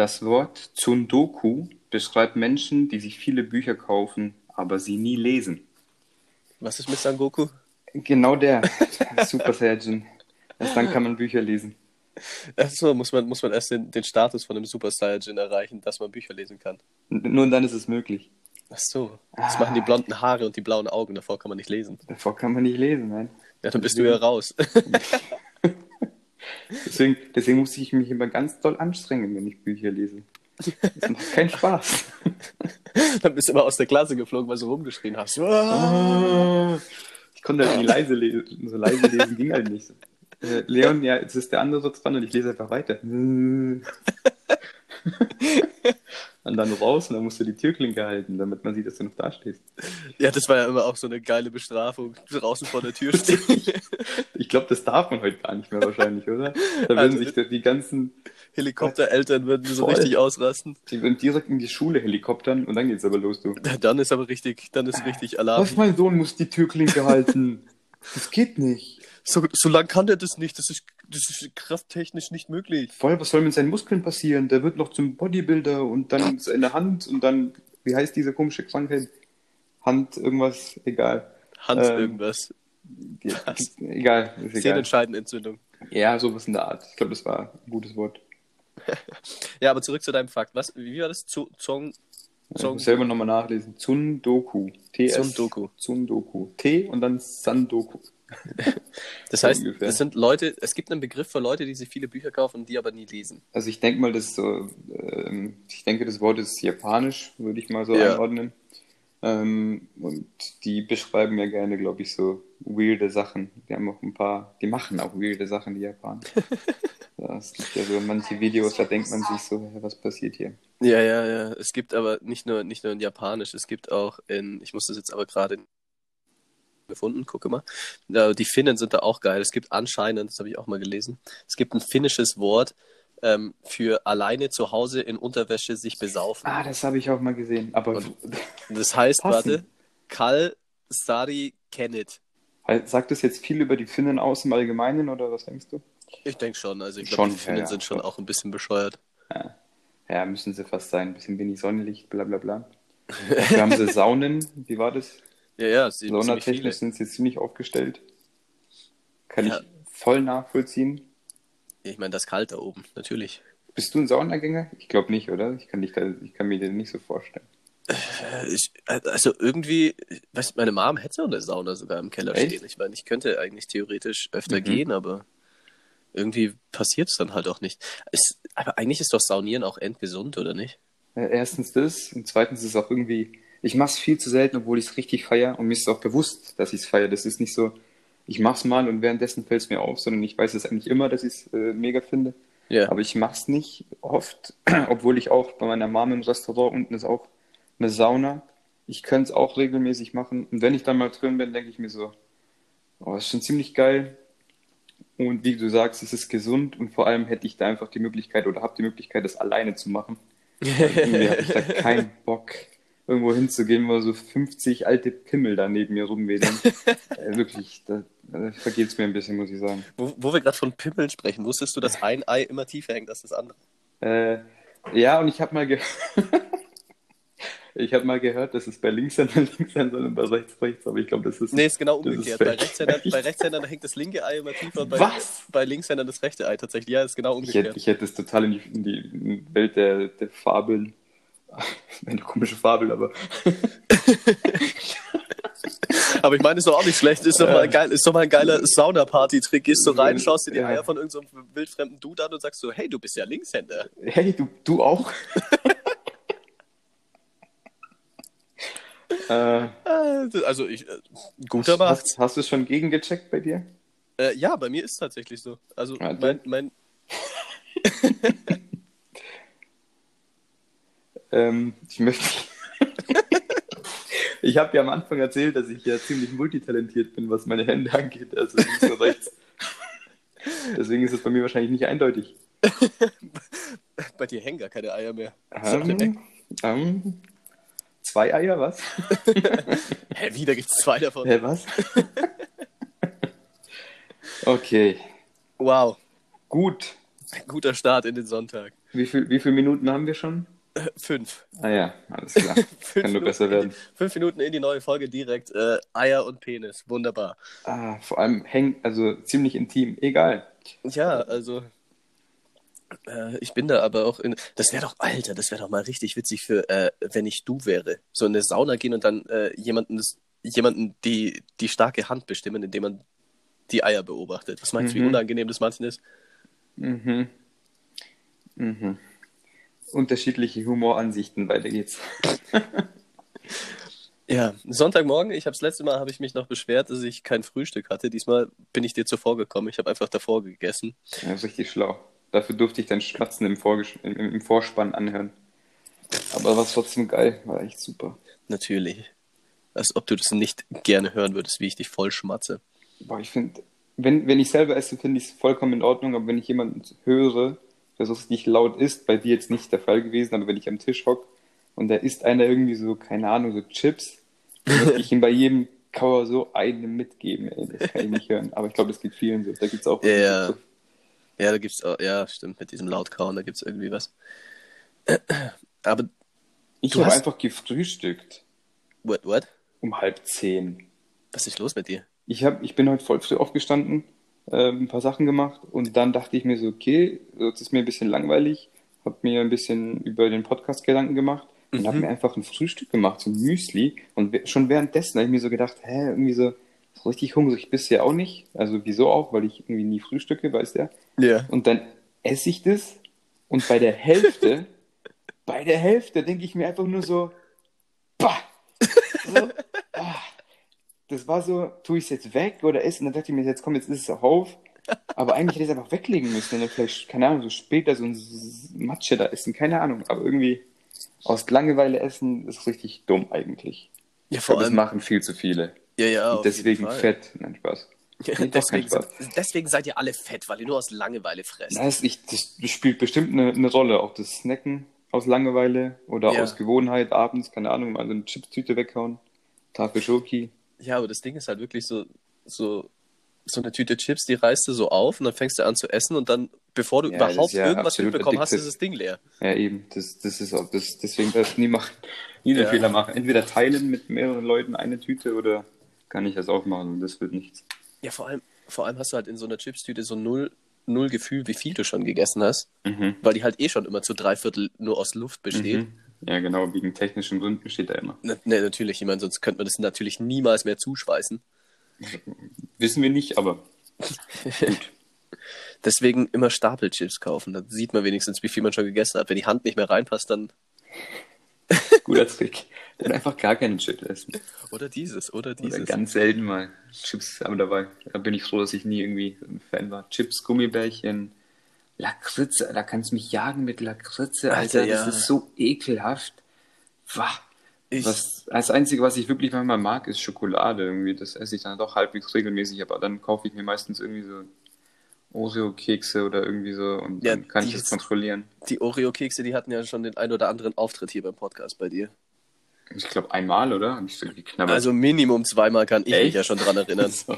Das Wort Tsundoku beschreibt Menschen, die sich viele Bücher kaufen, aber sie nie lesen. Was ist mit Sangoku? Genau der Super Saiyajin. Erst dann kann man Bücher lesen. Achso, muss man, muss man erst den, den Status von einem Super Saiyajin erreichen, dass man Bücher lesen kann. N- Nur dann ist es möglich. Ach so. Das machen die blonden Haare und die blauen Augen, davor kann man nicht lesen. Davor kann man nicht lesen, nein. Ja, dann bist du ja raus. Deswegen, deswegen muss ich mich immer ganz doll anstrengen, wenn ich Bücher lese. Das macht keinen Spaß. dann bist du immer aus der Klasse geflogen, weil du rumgeschrien hast. Ich konnte halt nie leise lesen. So leise lesen ging halt nicht. Äh, Leon, ja, jetzt ist der andere dran und ich lese einfach weiter. Und dann raus und dann musst du die Türklinke halten, damit man sieht, dass du noch da stehst. Ja, das war ja immer auch so eine geile Bestrafung. Draußen vor der Tür stehen. Ich glaube, das darf man heute gar nicht mehr wahrscheinlich, oder? Da würden Also- sich die ganzen, Helikoptereltern würden so Voll. richtig ausrasten. die würden direkt in die Schule helikoptern und dann geht's aber los, du. Dann ist aber richtig, dann ist richtig Alarm. Was, mein Sohn muss die Türklinke halten? Das geht nicht. So, so lang kann der das nicht. Das ist, das ist krafttechnisch nicht möglich. Voll, was soll mit seinen Muskeln passieren? Der wird noch zum Bodybuilder und dann seine Hand und dann, wie heißt diese komische Krankheit? Hand, irgendwas, egal. Hans Ähm, irgendwas. Die, egal, ist egal. Sehnenscheidenentzündung. Ja, sowas in der Art. Ich glaube, das war ein gutes Wort. Ja, aber zurück zu deinem Fakt. Was, wie war das? Zu, Zong, Ich Zong, muss selber nochmal nachlesen. Tsundoku. TS. Tsundoku. Tsundoku. T und dann Sandoku. Das heißt, ungefähr. das sind Leute, es gibt einen Begriff für Leute, die sich viele Bücher kaufen und die aber nie lesen. Also ich denke mal, das so, ähm, ich denke, das Wort ist japanisch, würde ich mal so Ja. einordnen. Ähm, und die beschreiben ja gerne, glaube ich, so weirde Sachen. Die haben auch ein paar, die machen auch weirde Sachen, die Japaner. Ja, es gibt ja so manche Videos, da denkt man sich so, was passiert hier? Ja, ja, ja. Es gibt aber nicht nur, nicht nur in Japanisch, es gibt auch in, ich muss das jetzt aber gerade gefunden, gucke mal. Ja, Die Finnen sind da auch geil. Es gibt anscheinend, das habe ich auch mal gelesen, es gibt ein finnisches Wort ähm, für alleine zu Hause in Unterwäsche sich besaufen. Ah, das habe ich auch mal gesehen. Aber Und- Das heißt, Passend. warte, Kal Sari Kennit. sagt das jetzt viel über die Finnen aus im Allgemeinen oder was denkst du? Ich denke schon, also ich glaube, die Finnen ja, ja, sind schon auch ein bisschen bescheuert. Ja, müssen sie fast sein. Ein bisschen wenig Sonnenlicht, bla bla bla. Dafür haben sie Saunen. Wie war das? Ja, ja, viele. Saunatechnisch sind sie ziemlich aufgestellt. Kann Ja. ich voll nachvollziehen. Ich meine, das kalt da oben, natürlich. Bist du ein Saunagänger? Ich glaube nicht, oder? Ich kann, dich da, ich kann mir den nicht so vorstellen. Äh, Ich, also irgendwie, weißt du, meine Mom hätte so eine Sauna sogar im Keller Echt? stehen. Ich meine, ich könnte eigentlich theoretisch öfter Mhm. gehen, aber irgendwie passiert es dann halt auch nicht. Es, aber eigentlich ist doch Saunieren auch endgesund, oder nicht? Erstens das und zweitens ist es auch irgendwie, ich mache es viel zu selten, obwohl ich es richtig feiere und mir ist auch bewusst, dass ich es feiere. Das ist nicht so, ich mach's mal und währenddessen fällt es mir auf, sondern ich weiß es eigentlich immer, dass ich es äh, mega finde. Ja. Aber ich mach's nicht oft, obwohl ich auch bei meiner Mom im Restaurant unten ist auch eine Sauna. Ich könnte es auch regelmäßig machen. Und wenn ich dann mal drin bin, denke ich mir so, oh, das ist schon ziemlich geil. Und wie du sagst, es ist gesund und vor allem hätte ich da einfach die Möglichkeit oder habe die Möglichkeit, das alleine zu machen. Irgendwie habe ich da keinen Bock, irgendwo hinzugehen, wo so 50 alte Pimmel da neben mir rumwedeln. äh, wirklich, da, da vergeht es mir ein bisschen, muss ich sagen. Wo, wo wir gerade von Pimmeln sprechen, wusstest du, dass ein Ei immer tiefer hängt als das andere? Äh, ja, und ich habe mal, ge ich hab mal gehört, dass es bei Linkshändern Linkshändern und bei Rechts rechts, aber ich glaube, das ist. Nee, ist genau Das ist umgekehrt. bei. Rechtshändern, bei Rechtshändern hängt das linke Ei immer tiefer und bei, Was? bei Linkshändern das rechte Ei tatsächlich. Ja, ist genau ich, hätte, umgekehrt. ich hätte es total in die, in die Welt der, der Fabeln. Eine komische Fabel, aber. Aber ich meine, ist doch auch nicht schlecht. Ist doch mal, geil, ist doch mal ein geiler Sauna-Party-Trick. Gehst du rein, schaust dir die Ja. Eier von irgendeinem so wildfremden Dude an und sagst so, hey, du bist ja Linkshänder. Hey, du, du auch? äh, Äh, Also ich, äh, guter macht's. hast, hast du es schon gegengecheckt bei dir? Äh, ja, bei mir ist es tatsächlich so. Also Ja, mein, mein, Ähm, ich möchte. ich habe ja am Anfang erzählt, dass ich ja ziemlich multitalentiert bin, was meine Hände angeht. Also links und rechts. Deswegen ist es bei mir wahrscheinlich nicht eindeutig. bei dir hängen gar keine Eier mehr. Weg. Ähm, ähm, zwei Eier, was? Hä, wieder gibt's zwei davon. Hä, was? okay, Wow. gut. Ein guter Start in den Sonntag. Wie, viel, wie viele Minuten haben wir schon? Fünf. Ah ja, alles klar. Kann nur Minuten besser in die- werden. Fünf Minuten in die neue Folge direkt. Äh, Eier und Penis. Wunderbar. Ah, vor allem hängt, also ziemlich intim. Egal. Ja, also. Äh, ich bin da aber auch in. Das wäre doch, Alter, das wäre doch mal richtig witzig für, äh, wenn ich du wäre. So in eine Sauna gehen und dann äh, jemanden, jemanden die, die starke Hand bestimmen, indem man die Eier beobachtet. Was meinst du, wie Mhm. unangenehm das manchen ist? Mhm. Mhm. Unterschiedliche Humoransichten, weiter geht's. Ja, Sonntagmorgen, ich habe das letzte Mal habe ich mich noch beschwert, dass ich kein Frühstück hatte. Diesmal bin ich dir zuvor gekommen. Ich habe einfach davor gegessen. Ja, ist richtig schlau. Dafür durfte ich dein Schmatzen im, Vorges im, im Vorspann anhören. Aber war trotzdem geil, war echt super. Natürlich. Als ob du das nicht gerne hören würdest, wie ich dich voll schmatze. Boah, ich finde, wenn, wenn ich selber esse, finde ich es vollkommen in Ordnung, aber wenn ich jemanden höre, der so richtig laut isst, bei dir jetzt nicht der Fall gewesen, aber wenn ich am Tisch hock und da isst einer irgendwie so, keine Ahnung, so Chips, dann möchte ich ihm bei jedem Kauer so eine mitgeben, ey, das kann ich nicht hören. Aber ich glaube, das geht vielen so. Da gibt's auch Ja, ja. Ja, da gibt's auch, ja, stimmt, mit diesem Lautkauen, da gibt's irgendwie was. Aber, Ich habe hast- einfach gefrühstückt what, what? um halb zehn. Was ist los mit dir? Ich, hab, ich bin heute voll früh aufgestanden, äh, ein paar Sachen gemacht und dann dachte ich mir so, okay, jetzt ist mir ein bisschen langweilig, habe mir ein bisschen über den Podcast Gedanken gemacht und habe mir einfach ein Frühstück gemacht, so ein Müsli. Und schon währenddessen habe ich mir so gedacht, hä, irgendwie so, so richtig hungrig bist du ja auch nicht. Also wieso auch, weil ich irgendwie nie frühstücke, weißt du ja. Ja. Und dann esse ich das und bei der Hälfte, bei der Hälfte denke ich mir einfach nur so, bah! Das war so, tue ich es jetzt weg oder esse? Und dann dachte ich mir, jetzt komm, jetzt ist es auch auf. Aber eigentlich hätte ich es einfach weglegen müssen. Und dann vielleicht, keine Ahnung, so später so ein Matsche da essen, keine Ahnung. Aber irgendwie aus Langeweile essen ist richtig dumm eigentlich. Ja, vor glaube, das allem, machen viel zu viele. ja, ja, Und deswegen fett. Nein, Spaß. Nee, deswegen, Spaß. deswegen seid ihr alle fett, weil ihr nur aus Langeweile fresst. Das, ich, das spielt bestimmt eine, eine Rolle, auch das Snacken aus Langeweile oder Ja. aus Gewohnheit abends, keine Ahnung, mal so eine Chipstüte weghauen, Tafel Schoki. Ja, aber das Ding ist halt wirklich so, so, so eine Tüte Chips, die reißt du so auf und dann fängst du an zu essen und dann, bevor du Ja, überhaupt ja irgendwas mitbekommen hast, ist das Ding leer. Ja, eben, das, das ist auch, das, deswegen das nie machen, nie den Ja. Fehler machen. Entweder teilen mit mehreren Leuten eine Tüte oder kann ich das auch machen und das wird nichts. Ja, vor allem, vor allem hast du halt in so einer Chipstüte so null, null Gefühl, wie viel du schon gegessen hast, Mhm. weil die halt eh schon immer zu drei Viertel nur aus Luft besteht. Mhm. Ja, genau, wegen technischen Gründen steht da immer. Ne, ne, natürlich, ich meine, sonst könnte man das natürlich niemals mehr zuschweißen. Wissen wir nicht, aber Deswegen immer Stapelchips kaufen, dann sieht man wenigstens, wie viel man schon gegessen hat. Wenn die Hand nicht mehr reinpasst, dann. guter Trick. Dann einfach gar keine Chips essen. Oder dieses, oder Oder dieses. ganz selten mal Chips aber dabei. Da bin ich froh, dass ich nie irgendwie ein Fan war. Chips, Gummibärchen, Lakritze, da kannst du mich jagen mit Lakritze, Alter, Alter, ja. das ist so ekelhaft. Wah. Ich, Was, das Einzige, was ich wirklich manchmal mag, ist Schokolade irgendwie. Das esse ich dann doch halbwegs regelmäßig, aber dann kaufe ich mir meistens irgendwie so Oreo-Kekse oder irgendwie so und Ja, dann kann ich das kontrollieren. die Oreo-Kekse, die hatten ja schon den ein oder anderen Auftritt hier beim Podcast bei dir. Ich glaube einmal, oder? Hab ich so geknabbert. Also Minimum zweimal kann ich mich Echt? ja schon dran erinnern. So.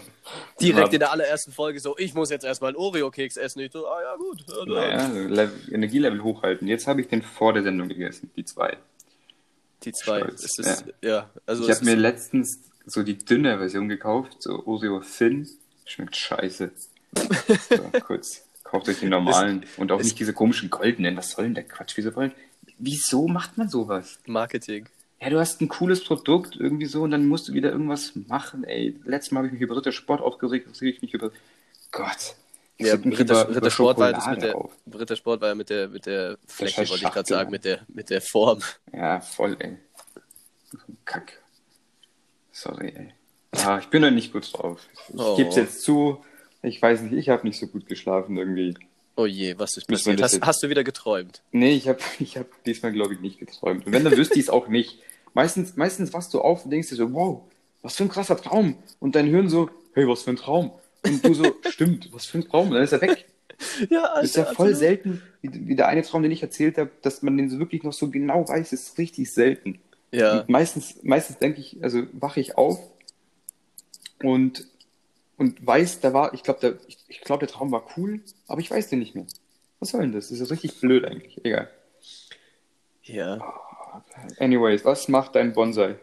Direkt in der allerersten Folge so, ich muss jetzt erstmal einen Oreo-Keks essen. Ich so, ah ja gut. Ja. Naja, Level, Energielevel hochhalten. Jetzt habe ich den vor der Sendung gegessen, die zwei. Die zwei. Ist, ja. also ich habe mir ist, letztens so die dünne Version gekauft, so Oreo Thin. Schmeckt scheiße. So, kurz. Kauft euch den normalen und auch nicht diese komischen goldenen. Was soll denn der Quatsch? Wieso, wollen, wieso macht man sowas? Marketing. Ja, du hast ein cooles Produkt irgendwie so und dann musst du wieder irgendwas machen, ey. Letztes Mal habe ich mich über Ritter Sport aufgeregt, jetzt reg ich mich über. Gott. Ja, Ritter, über- über Ritter Sport war ja das mit der, auf. War ja mit der, mit der Fläche, wollte ich gerade sagen, mit der, mit der Form. Ja, voll, ey. Kack. Sorry, ey. Ah, ich bin da nicht gut drauf. Ich Oh. gebe es jetzt zu. Ich weiß nicht, ich habe nicht so gut geschlafen irgendwie. Oh je, was ist passiert? Hast, jetzt- hast du wieder geträumt? Nee, ich habe ich hab diesmal, glaube ich, nicht geträumt. Und wenn, dann wüsste ich es auch nicht. Meistens, meistens wachst du auf und denkst dir so, wow, was für ein krasser Traum. Und dein Hirn so, hey, was für ein Traum. Und du so, stimmt, was für ein Traum. Und dann ist er weg. Ja, Das ist ja voll selten, wie, wie der eine Traum, den ich erzählt habe, dass man den so wirklich noch so genau weiß, ist richtig selten. Ja, Und meistens, meistens denke ich, also wache ich auf und, und weiß, da war, ich glaube, der, ich, ich glaub, der Traum war cool, aber ich weiß den nicht mehr. Was soll denn das? Das ist richtig blöd eigentlich. Egal. Ja. Anyways, was macht dein Bonsai?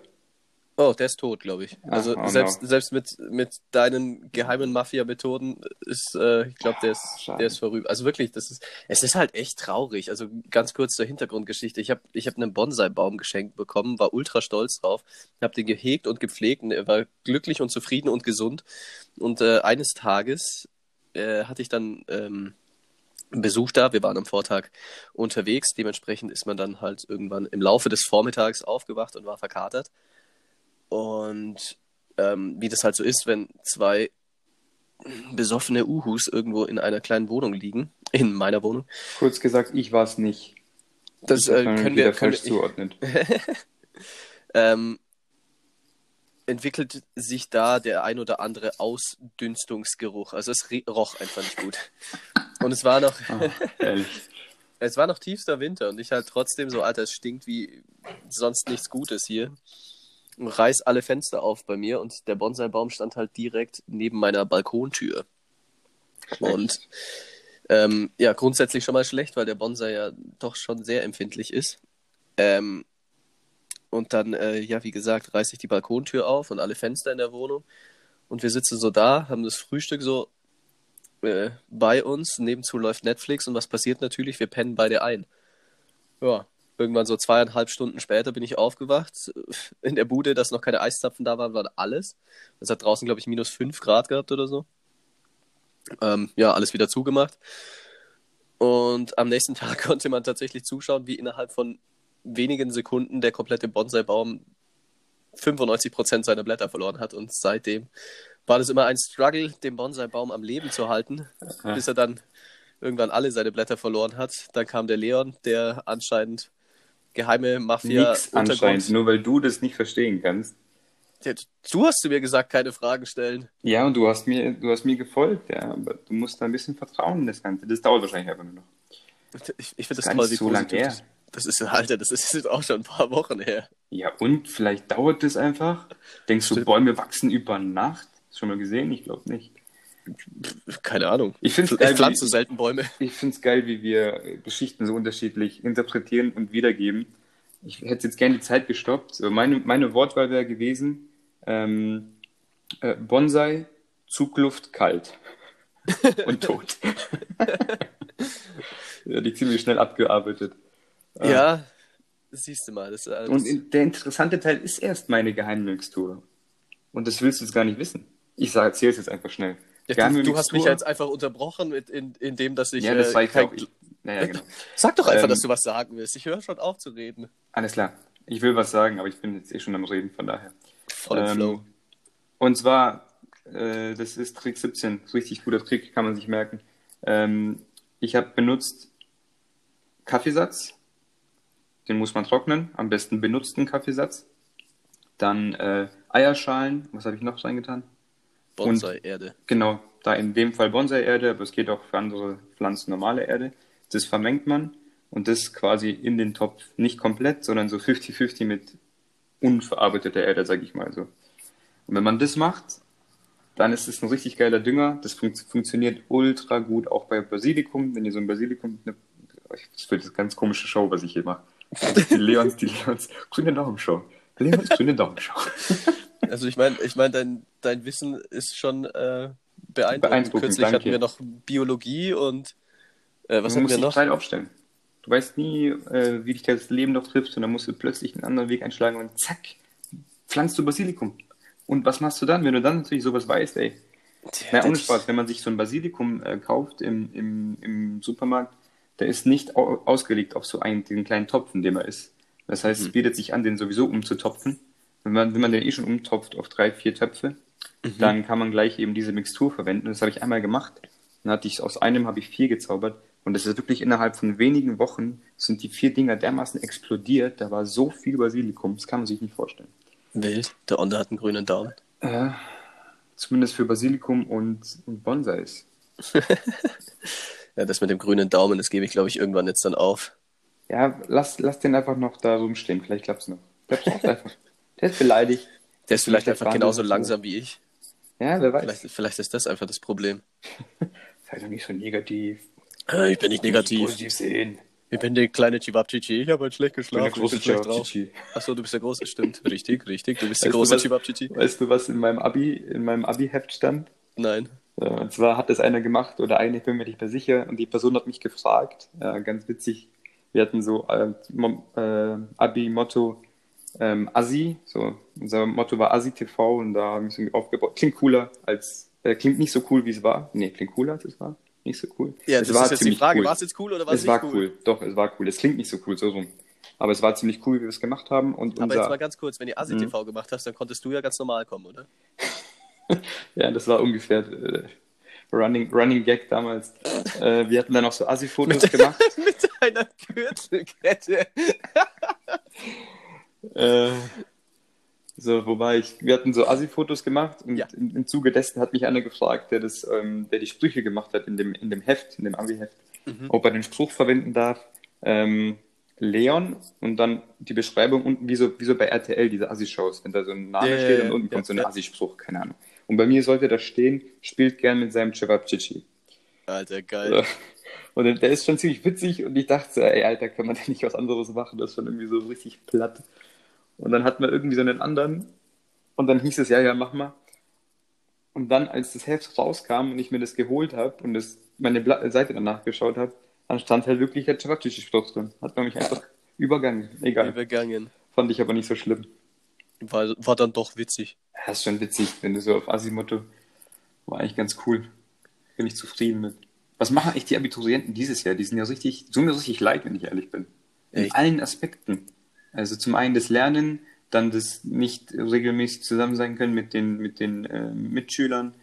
Oh, der ist tot, glaube ich. Also oh selbst, no. selbst mit, mit deinen geheimen Mafia-Methoden ist, äh, ich glaube, der ist, schade. der ist vorüber. Also wirklich, das ist, es ist halt echt traurig. Also ganz kurz zur Hintergrundgeschichte. Ich habe ich hab einen Bonsai-Baum geschenkt bekommen, war ultra stolz drauf, habe den gehegt und gepflegt und er war glücklich und zufrieden und gesund. Und äh, eines Tages äh, hatte ich dann ähm, Besuch da. Wir waren am Vortag unterwegs. Dementsprechend ist man dann halt irgendwann im Laufe des Vormittags aufgewacht und war verkatert. Und ähm, wie das halt so ist, wenn zwei besoffene Uhus irgendwo in einer kleinen Wohnung liegen, in meiner Wohnung. Kurz gesagt, ich war es nicht. Das äh, können wir, können falsch wir zuordnet. ähm, entwickelt sich da der ein oder andere Ausdünstungsgeruch. Also es roch einfach nicht gut. Und es war noch, ehrlich. es war noch tiefster Winter und ich halt trotzdem so, Alter, es stinkt wie sonst nichts Gutes hier. Und reiß alle Fenster auf bei mir und der Bonsai-Baum stand halt direkt neben meiner Balkontür. Und ähm, ja, grundsätzlich schon mal schlecht, weil der Bonsai ja doch schon sehr empfindlich ist. Ähm, und dann, äh, ja, wie gesagt, reiße ich die Balkontür auf und alle Fenster in der Wohnung. Und wir sitzen so da, haben das Frühstück so äh, bei uns. Nebenzu läuft Netflix und was passiert natürlich? Wir pennen beide ein. Ja, irgendwann so zweieinhalb Stunden später bin ich aufgewacht. In der Bude, dass noch keine Eiszapfen da waren, war alles. Es hat draußen, glaube ich, minus fünf Grad gehabt oder so. Ähm, ja, alles wieder zugemacht. Und am nächsten Tag konnte man tatsächlich zuschauen, wie innerhalb von wenigen Sekunden der komplette Bonsai-Baum 95% seiner Blätter verloren hat. Und seitdem war das immer ein Struggle, den Bonsai-Baum am Leben zu halten, Ja. bis er dann irgendwann alle seine Blätter verloren hat. Dann kam der Leon, der anscheinend geheime Mafia Nix anscheinend, nur weil du das nicht verstehen kannst. Ja, Du hast zu mir gesagt, keine Fragen stellen. Ja, und du hast mir, du hast mir gefolgt, ja, aber du musst da ein bisschen vertrauen in das Ganze. Das dauert wahrscheinlich einfach nur noch. Ich, ich finde das Gar toll, wie so lang positiv her. das, das ist. Alter, das ist jetzt auch schon ein paar Wochen her. Ja, und vielleicht dauert das einfach. Denkst du, Stimmt. Bäume wachsen über Nacht? Schon mal gesehen? Ich glaube nicht. Keine Ahnung. Ich find's Ich geil, pflanze wie- selten Bäume. Ich finde es geil, wie wir Geschichten so unterschiedlich interpretieren und wiedergeben. Ich hätte jetzt gerne die Zeit gestoppt. Meine, meine Wortwahl wäre gewesen, ähm, äh, Bonsai, Zugluft, kalt und tot. ja, die ziemlich schnell abgearbeitet. Äh, Ja, siehst du mal. Das, das, Und in, der interessante Teil ist erst meine Geheimmixtur. Und das willst du jetzt gar nicht wissen. Ich sage, erzähl's jetzt einfach schnell. ja, du, du hast mich jetzt einfach unterbrochen, mit, in, in dem, dass ich. Ja, das äh, war ich kein- auch. Naja, genau. Sag doch einfach, Ähm, dass du was sagen willst. Ich höre schon auf zu reden. Alles klar. Ich will was sagen, aber ich bin jetzt eh schon am Reden, von daher. Voll Ähm, Flow. Und zwar, äh, das ist Trick 17, richtig guter Trick, kann man sich merken. Ähm, ich habe benutzt Kaffeesatz, den muss man trocknen, am besten benutzten Kaffeesatz. Dann äh, Eierschalen, was habe ich noch reingetan? Bonsai-Erde. Genau, da in dem Fall Bonsai-Erde, aber es geht auch für andere Pflanzen normale Erde. Das vermengt man und das quasi in den Topf nicht komplett, sondern so 50-50 mit unverarbeiteter Erde, sag ich mal so. Und wenn man das macht, dann ist es ein richtig geiler Dünger. Das fun funktioniert ultra gut, auch bei Basilikum. Wenn ihr so ein Basilikum, ne, das wird eine ganz komische Show, was ich hier mache. Die Leons, die Leons, grüne Daumenshow. Leons grüne Daumenshow. Also ich meine, ich mein, dein, dein Wissen ist schon äh, beeindruckend. Beeindruckend, Kürzlich hatten danke. wir noch Biologie und äh, was du hatten musst wir dich noch? breit aufstellen. Du weißt nie, äh, wie dich das Leben noch trifft und dann musst du plötzlich einen anderen Weg einschlagen und zack, pflanzt du Basilikum. Und was machst du dann, wenn du dann natürlich sowas weißt, ey? Na, ohne Spaß, wenn man sich so ein Basilikum äh, kauft im, im, im Supermarkt, der ist nicht au ausgelegt auf so einen den kleinen Topf, in dem er ist. Das heißt, Mhm. es bietet sich an, den sowieso umzutopfen. Wenn man, wenn man den eh schon umtopft auf drei, vier Töpfe, Mhm. dann kann man gleich eben diese Mixtur verwenden. Das habe ich einmal gemacht. Dann hatte ich aus einem habe ich vier gezaubert. Und das ist wirklich innerhalb von wenigen Wochen sind die vier Dinger dermaßen explodiert. Da war so viel Basilikum, das kann man sich nicht vorstellen. Wild. Der Onder hat einen grünen Daumen. Äh, zumindest für Basilikum und, und Bonsais. Ja, das mit dem grünen Daumen, das gebe ich, glaube ich, irgendwann jetzt dann auf. Ja, lass, lass den einfach noch da rumstehen. Vielleicht klappt's noch. Der braucht einfach. Der ist beleidigt. Der ist vielleicht Der einfach genauso langsam wie ich. Ja, wer weiß. Vielleicht, vielleicht ist das einfach das Problem. Sei doch nicht so negativ. Äh, Ich bin nicht negativ. Positiv sehen. Ich bin der kleine Chibabchichi. Ich habe halt schlecht Ich bin der geschlafen. große ich bin schlecht drauf. Chichi. Achso, du bist der große. Stimmt. Richtig, richtig. Du bist der Weißt große Chibabchichi. Weißt du, was in meinem Abi, in meinem Abi-Heft stand? Nein. Äh, Und zwar hat das einer gemacht oder eine, ich bin mir nicht mehr sicher, und die Person hat mich gefragt, äh, ganz witzig, wir hatten so Mo- äh, Abi-Motto ähm, Assi, so unser Motto war Assi TV und da haben wir es irgendwie aufgebaut. Klingt cooler als, äh, klingt nicht so cool, wie es war. Nee, klingt cooler als es war. Nicht so cool. Ja, es das war ist jetzt die Frage. cool. War es jetzt cool oder war es Es nicht war cool. Doch, es war cool. Es klingt nicht so cool, so rum. Aber es war ziemlich cool, wie wir es gemacht haben. Und Aber unser, jetzt mal ganz kurz, wenn ihr Asi Mhm. TV gemacht hast, dann konntest du ja ganz normal kommen, oder? Ja, das war ungefähr äh, Running, Running Gag damals. äh, wir hatten dann auch so Assi-Fotos gemacht. Mit einer Gürtelkette. Äh, so, wo war ich? Wir hatten so Assi-Fotos gemacht und Ja. im, im Zuge dessen hat mich einer gefragt, der das, ähm, der die Sprüche gemacht hat in dem, in dem Heft, in dem Abi-Heft, Mhm. ob er den Spruch verwenden darf. Ähm, Leon und dann die Beschreibung unten, wie so, wie so bei RTL, diese Assi-Shows, wenn da so ein Name ja, steht und unten ja, kommt so ein. Assi-Spruch, keine Ahnung. Und bei mir sollte da stehen, spielt gern mit seinem Cevapcici. Alter, geil. Ja. Und der ist schon ziemlich witzig und ich dachte, so, ey, Alter, kann man denn nicht was anderes machen? Das ist schon irgendwie so richtig platt. Und dann hatten wir irgendwie so einen anderen und dann hieß es, ja, ja, mach mal. Und dann, als das Heft rauskam und ich mir das geholt habe und das, meine Bla Seite danach geschaut habe, dann stand halt wirklich der Cevapcici-Spruch drin. Hat man mich einfach übergangen. Egal. Übergangen. Fand ich aber nicht so schlimm. War, war dann doch witzig. Ja, ist schon witzig, wenn du so auf Asimotto. War eigentlich ganz cool. Bin ich zufrieden mit. Was machen eigentlich die Abiturienten dieses Jahr? Die sind ja richtig, tun mir richtig leid, wenn ich ehrlich bin. In Echt? allen Aspekten. Also zum einen das Lernen, dann das nicht regelmäßig zusammen sein können mit den, mit den äh, Mitschülern.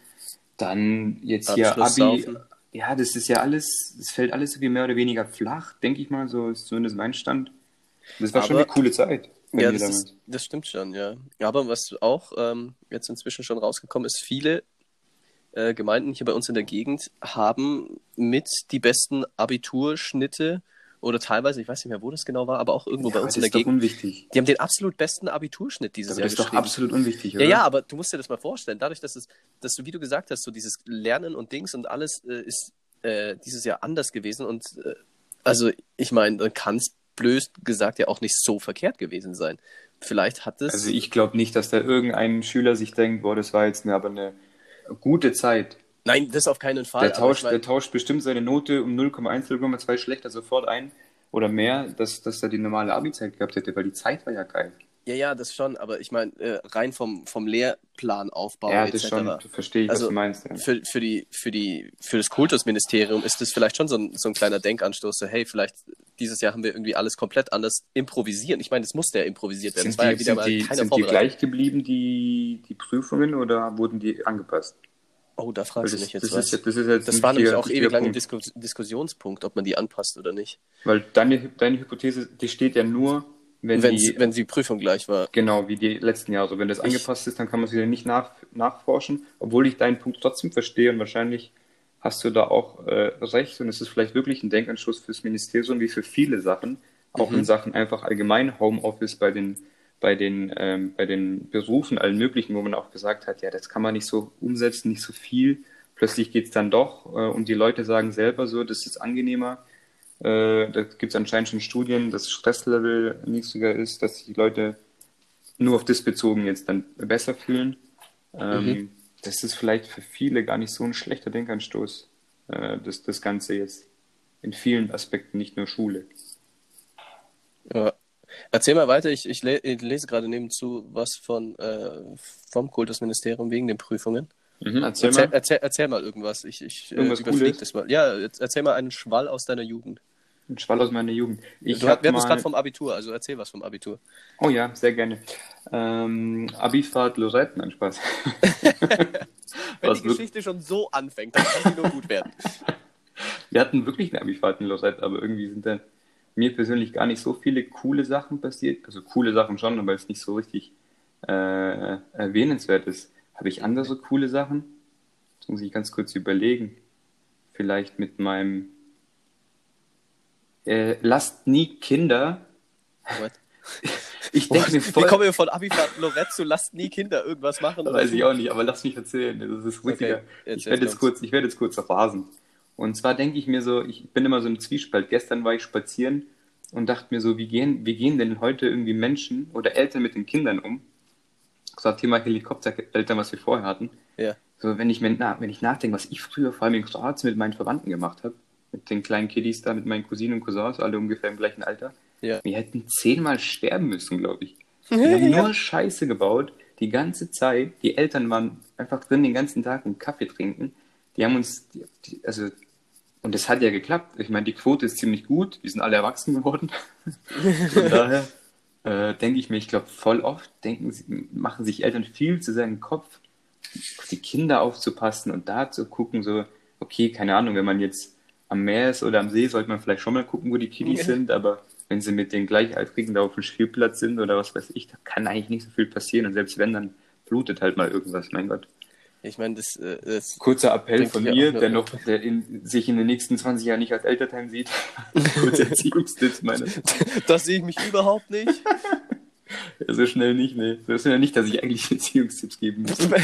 Dann jetzt hier Abi. Ja, das ist ja alles, es fällt alles irgendwie mehr oder weniger flach, denke ich mal, so ist zumindest mein Stand. Das war schon Aber- eine coole Zeit. Ja, das, ist, das stimmt schon, ja. Aber was auch ähm, jetzt inzwischen schon rausgekommen ist, viele äh, Gemeinden hier bei uns in der Gegend haben mit die besten Abiturschnitte oder teilweise, ich weiß nicht mehr, wo das genau war, aber auch irgendwo Ja, bei uns in der Gegend. unwichtig. Die haben den absolut besten Abiturschnitt dieses Aber Jahr das ist doch absolut unwichtig, Ja, oder? ja, aber du musst dir das mal vorstellen, dadurch, dass es, dass du, wie du gesagt hast, so dieses Lernen und Dings und alles äh, ist äh, dieses Jahr anders gewesen und äh, also ich meine, dann kann es blöd gesagt ja auch nicht so verkehrt gewesen sein. Vielleicht hat es. Also ich glaube nicht, dass da irgendein Schüler sich denkt, boah, das war jetzt eine, aber eine gute Zeit. Nein, das auf keinen Fall. Der tauscht, der tauscht bestimmt seine Note um 0,1, 0,2 schlechter sofort ein oder mehr, dass, dass er die normale Abi-Zeit gehabt hätte, weil die Zeit war ja geil. ja, ja, das schon, aber ich meine, äh, rein vom, vom Lehrplanaufbau ja, etc. das schon, verstehe ich, was Also, du meinst. Ja. Für, für, die, für, die, für das Kultusministerium ist das vielleicht schon so ein, so ein kleiner Denkanstoß, so hey, vielleicht dieses Jahr haben wir irgendwie alles komplett anders improvisiert. Ich meine, das musste ja improvisiert werden. Sind, die, ja wieder sind, die, sind die gleich geblieben, die, die Prüfungen, oder wurden die angepasst? Oh, da fragst du das, mich jetzt das, was. ist, das ist jetzt Das war nämlich auch ewig lang ein Punkt. Disku Diskussionspunkt, ob man die anpasst oder nicht. Weil deine, deine Hypothese, die steht ja nur, wenn die, wenn die Prüfung gleich war. Genau, wie die letzten Jahre. Wenn das angepasst ist, dann kann man es wieder nicht nach, nachforschen, obwohl ich deinen Punkt trotzdem verstehe und wahrscheinlich hast du da auch äh, recht und es ist vielleicht wirklich ein Denkanstoß fürs Ministerium wie für viele Sachen, auch Mhm. in Sachen einfach allgemein Homeoffice bei den bei den ähm, bei den Berufen allen möglichen, wo man auch gesagt hat, ja, das kann man nicht so umsetzen, nicht so viel. Plötzlich geht's dann doch äh, und die Leute sagen selber so, das ist angenehmer. Äh, da gibt es anscheinend schon Studien, dass Stresslevel niedriger ist, dass die Leute nur auf das bezogen jetzt dann besser fühlen. Ähm, Mhm. Das ist vielleicht für viele gar nicht so ein schlechter Denkanstoß, äh, das, das Ganze jetzt in vielen Aspekten, nicht nur Schule. Ja. Erzähl mal weiter, ich, ich, le ich lese gerade nebenzu was von äh, vom Kultusministerium wegen den Prüfungen. Mhm, erzähl Erzähl, mal. erzähl, erzähl mal irgendwas. Ich, ich äh, Irgendwas überflieg Cooles? das mal. Ja, erzähl mal einen Schwall aus deiner Jugend. Ein Schwall aus meiner Jugend. Ich du, wir hatten es mal- gerade vom Abitur, also erzähl was vom Abitur. Oh ja, sehr gerne. Ähm, Abifahrt Lorette, nein, Spaß. Wenn Was die wird- Geschichte schon so anfängt, dann kann die nur gut werden. Wir hatten wirklich eine Abifahrt in Lorette, aber irgendwie sind da mir persönlich gar nicht so viele coole Sachen passiert. Also coole Sachen schon, aber es nicht so richtig äh, erwähnenswert ist. Habe ich andere coole Sachen? Das muss ich ganz kurz überlegen. Vielleicht mit meinem äh, Lasst nie Kinder. What? Ich denke mir Wie voll, kommen wir von Abifahrt Lorette zu lasst nie Kinder irgendwas machen? weiß ich auch nicht, aber lass mich erzählen. Das ist richtiger. Okay, ich werde jetzt kurz, ich werde jetzt kurz rasen. Und zwar denke ich mir so, ich bin immer so im Zwiespalt. Gestern war ich spazieren und dachte mir so, wie gehen, wie gehen denn heute irgendwie Menschen oder Eltern mit den Kindern um? So Thema Helikoptereltern, was wir vorher hatten. Ja. So, wenn ich mir na, wenn ich nachdenke, was ich früher vor allem in Kroatien mit meinen Verwandten gemacht habe, mit den kleinen Kiddies da, mit meinen Cousinen und Cousins, alle ungefähr im gleichen Alter, Ja. wir hätten zehnmal sterben müssen, glaube ich. Wir haben nur Scheiße gebaut, die ganze Zeit. Die Eltern waren einfach drin den ganzen Tag und Kaffee trinken. Die haben uns, die, die, also, und das hat ja geklappt. Ich meine, die Quote ist ziemlich gut. Wir sind alle erwachsen geworden. Von daher äh, denke ich mir, ich glaube, voll oft denken machen sich Eltern viel zu sehr in den Kopf, auf die Kinder aufzupassen und da zu gucken, so, okay, keine Ahnung, wenn man jetzt am Meer ist oder am See, sollte man vielleicht schon mal gucken, wo die Kiddies Ja. sind, aber wenn sie mit den Gleichaltrigen da auf dem Spielplatz sind oder was weiß ich, da kann eigentlich nicht so viel passieren und selbst wenn, dann blutet halt mal irgendwas, mein Gott. Ich meine, das, äh, das Kurzer Appell von mir, der noch der in, sich in den nächsten 20 Jahren nicht als Elternteil sieht. Kurzer Erziehungstipps meine. das sehe ich mich überhaupt nicht. Ja, so schnell nicht, ne. So ja nicht, dass ich eigentlich Erziehungstipps geben muss. ja,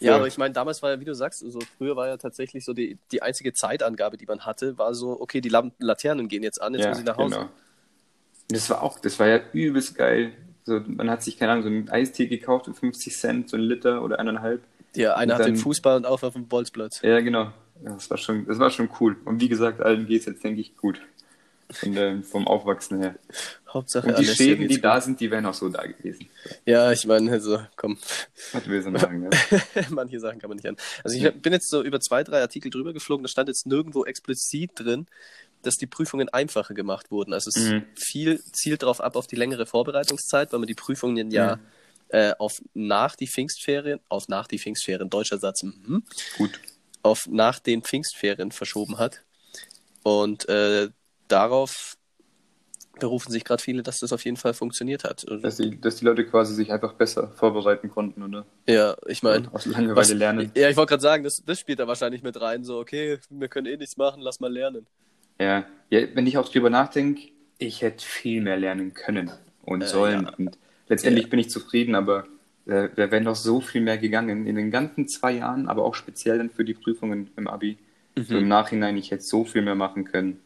Ja. aber ich meine, damals war ja, wie du sagst, also früher war ja tatsächlich so die, die einzige Zeitangabe, die man hatte, war so, okay, die Laternen gehen jetzt an, jetzt muss ich nach Hause. Genau. Das war auch, das war ja übelst geil. So, man hat sich, keine Ahnung, so einen Eistee gekauft für 50 Cent, so einen Liter oder eineinhalb. Ja, einer hat den dann- Fußball und auf auf dem Bolzplatz. Ja, genau. Ja, das war schon, das war schon cool. Und wie gesagt, allen geht's jetzt, denke ich, gut. Von, ähm, vom Aufwachsen her. Hauptsache Und die Schäden, die da sind, die wären auch so da gewesen. Ja, ich meine, also, komm, Was will sie sagen, ja. manche Sachen kann man nicht an. Also ich bin jetzt so über zwei, drei Artikel drüber geflogen, da stand jetzt nirgendwo explizit drin, dass die Prüfungen einfacher gemacht wurden. Also es Mhm. viel zielt darauf ab, auf die längere Vorbereitungszeit, weil man die Prüfungen ja äh, auf nach die Pfingstferien, auf nach die Pfingstferien, deutscher Satz, mhm, Gut. auf nach den Pfingstferien verschoben hat. Und äh, darauf berufen sich gerade viele, dass das auf jeden Fall funktioniert hat. Und, Dass die, dass die Leute quasi sich einfach besser vorbereiten konnten, oder? ja, ich meine, Aus Langeweile Was, lernen. Ja, ich wollte gerade sagen, das, das spielt da wahrscheinlich mit rein. So, okay, wir können eh nichts machen, lass mal lernen. Ja. ja, wenn ich auch drüber nachdenke, ich hätte viel mehr lernen können und Äh, sollen. ja. Und letztendlich Ja. bin ich zufrieden, aber äh, wir wären doch so viel mehr gegangen in den ganzen zwei Jahren, aber auch speziell dann für die Prüfungen im Abi. So im Nachhinein, ich hätte so viel mehr machen können.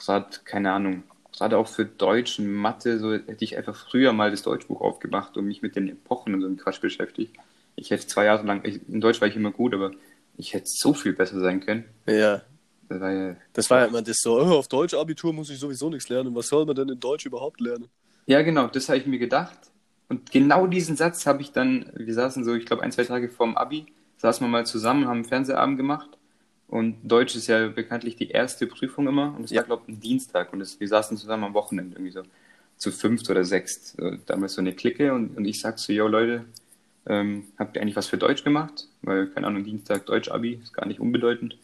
Gerade, keine Ahnung, gerade auch für Deutsch und Mathe, so hätte ich einfach früher mal das Deutschbuch aufgemacht und mich mit den Epochen und so einem Quatsch beschäftigt. Ich hätte zwei Jahre lang, ich, in Deutsch war ich immer gut, aber ich hätte so viel besser sein können. Ja, Das war ja, das war ja immer das so, oh, auf Deutsch Abitur muss ich sowieso nichts lernen. Was soll man denn in Deutsch überhaupt lernen? Ja, genau, das habe ich mir gedacht. Und genau diesen Satz habe ich dann, wir saßen so, ich glaube, ein, zwei Tage vorm Abi, saßen wir mal zusammen, haben einen Fernsehabend gemacht. Und Deutsch ist ja bekanntlich die erste Prüfung immer. Und es Ja. war, glaube ich, ein Dienstag. Und das, wir saßen zusammen am Wochenende irgendwie so zu fünft oder sechst. Damals so eine Clique. Und, und ich sag so, yo Leute, ähm, habt ihr eigentlich was für Deutsch gemacht? Weil, keine Ahnung, Dienstag Deutsch-Abi ist gar nicht unbedeutend.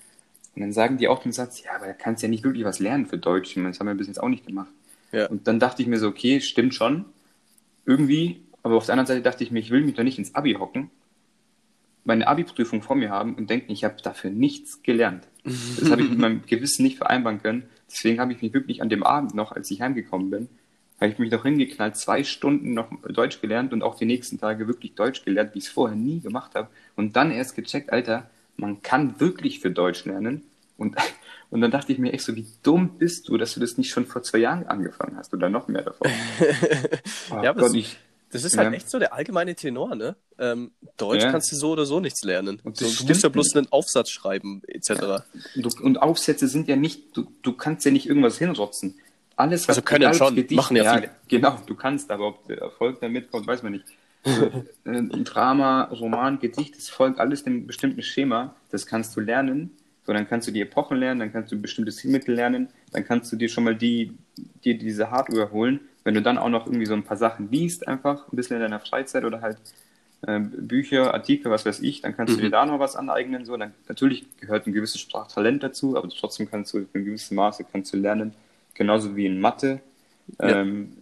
Und dann sagen die auch den Satz, ja, aber da kannst du ja nicht wirklich was lernen für Deutsch. Ich meine, das haben wir bis jetzt auch nicht gemacht. Ja. Und dann dachte ich mir so, okay, stimmt schon. Irgendwie, aber auf der anderen Seite dachte ich mir, ich will mich doch nicht ins Abi hocken, meine Abi-Prüfung vor mir haben und denken, ich habe dafür nichts gelernt. Das habe ich mit meinem Gewissen nicht vereinbaren können. Deswegen habe ich mich wirklich an dem Abend noch, als ich heimgekommen bin, habe ich mich noch hingeknallt, zwei Stunden noch Deutsch gelernt und auch die nächsten Tage wirklich Deutsch gelernt, wie ich es vorher nie gemacht habe. Und dann erst gecheckt, Alter, man kann wirklich für Deutsch lernen. Und, und dann dachte ich mir echt so, wie dumm bist du, dass du das nicht schon vor zwei Jahren angefangen hast oder noch mehr davon. Oh Ja, Gott, ich, Das ist halt Ja. echt so der allgemeine Tenor, ne? Ähm, Deutsch Ja. kannst du so oder so nichts lernen. Und So, du musst ja bloß einen Aufsatz schreiben, etc. Du, und Aufsätze sind ja nicht, du, du kannst ja nicht irgendwas hinrotzen. Alles, Also können egal, ob schon, Gedicht- machen ja viele. Genau, du kannst, aber ob der Erfolg damit kommt, weiß man nicht. Also, äh, Ein Drama, Roman, Gedicht, das folgt alles dem bestimmten Schema. Das kannst du lernen. So, dann kannst du die Epochen lernen, dann kannst du bestimmte Stilmittel lernen, dann kannst du dir schon mal die, dir diese Hardware holen. Wenn du dann auch noch irgendwie so ein paar Sachen liest, einfach ein bisschen in deiner Freizeit oder halt äh, Bücher, Artikel, was weiß ich, dann kannst Mhm. du dir da noch was aneignen. So, dann, natürlich gehört ein gewisses Sprachtalent dazu, aber trotzdem kannst du in gewissem Maße kannst du lernen, genauso wie in Mathe. Ja. Ähm,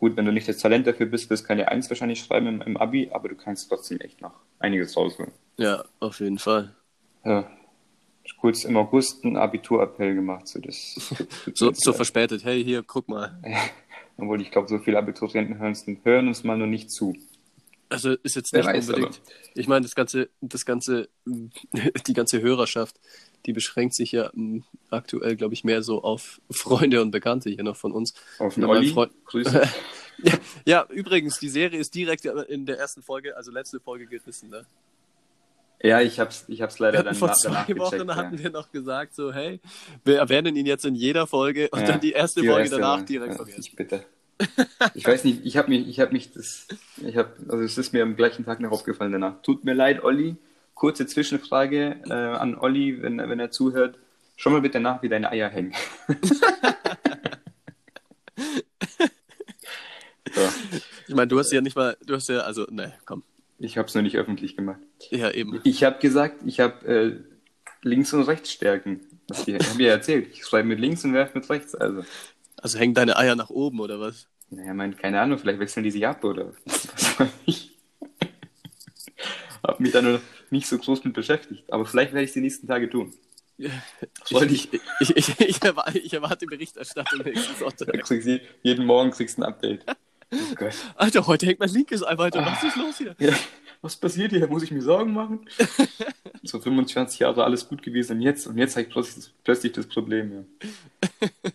gut, wenn du nicht das Talent dafür bist, wirst du keine Eins wahrscheinlich schreiben im, im Abi, aber du kannst trotzdem echt noch einiges rausholen. Ja, auf jeden Fall. Ja. Kurz im August einen Abiturappell gemacht. So, das, So, so verspätet. Hey, hier, guck mal. Obwohl ich glaube, so viele Abiturienten hören uns, hören uns mal nur nicht zu. Also ist jetzt nicht weiß, unbedingt. Ich meine, das ganze, das ganze, die ganze Hörerschaft, die beschränkt sich ja m, aktuell, glaube ich, mehr so auf Freunde und Bekannte hier noch von uns. Auf Olli. Freund- Grüße. Ja, ja, übrigens, die Serie ist direkt in der ersten Folge, also letzte Folge gerissen. Ne? Ja, ich hab's, ich hab's leider dann vor zwei Wochen gecheckt. hatten ja. wir noch gesagt, so, hey, wir erwähnen ihn jetzt in jeder Folge und Ja, dann die erste die Folge danach Mal. direkt vergessen. Ich bitte. Ich weiß nicht, ich habe mich, ich habe mich das, ich habe, also es ist mir am gleichen Tag noch aufgefallen danach. Tut mir leid, Olli. Kurze Zwischenfrage äh, an Olli, wenn, wenn er zuhört. Schau mal bitte nach, wie deine Eier hängen. so, Ich meine, du hast ja nicht mal, du hast ja, also, ne, komm. Ich habe es nur nicht öffentlich gemacht. Ja, eben. Ich habe gesagt, ich habe äh, Links- und Rechtsstärken. Das habe ich ja erzählt. Ich schreibe mit links und werfe mit rechts. Also, Also hängen deine Eier nach oben oder was? naja, mein, keine Ahnung, vielleicht wechseln die sich ab oder was weiß ich. habe mich da nur nicht so groß mit beschäftigt. Aber vielleicht werde ich es die nächsten Tage tun. Dich. Ich, ich, ich, ich, erwarte, ich erwarte Berichterstattung nächsten Sonntag. jeden Morgen kriegst du ein Update. Oh Gott. Alter, heute hängt mein linkes Ei weiter. Was ist los hier? Ja, was passiert hier? Muss ich mir Sorgen machen? so 25 Jahre alles gut gewesen und jetzt und jetzt habe ich plötzlich, plötzlich das Problem. Ja.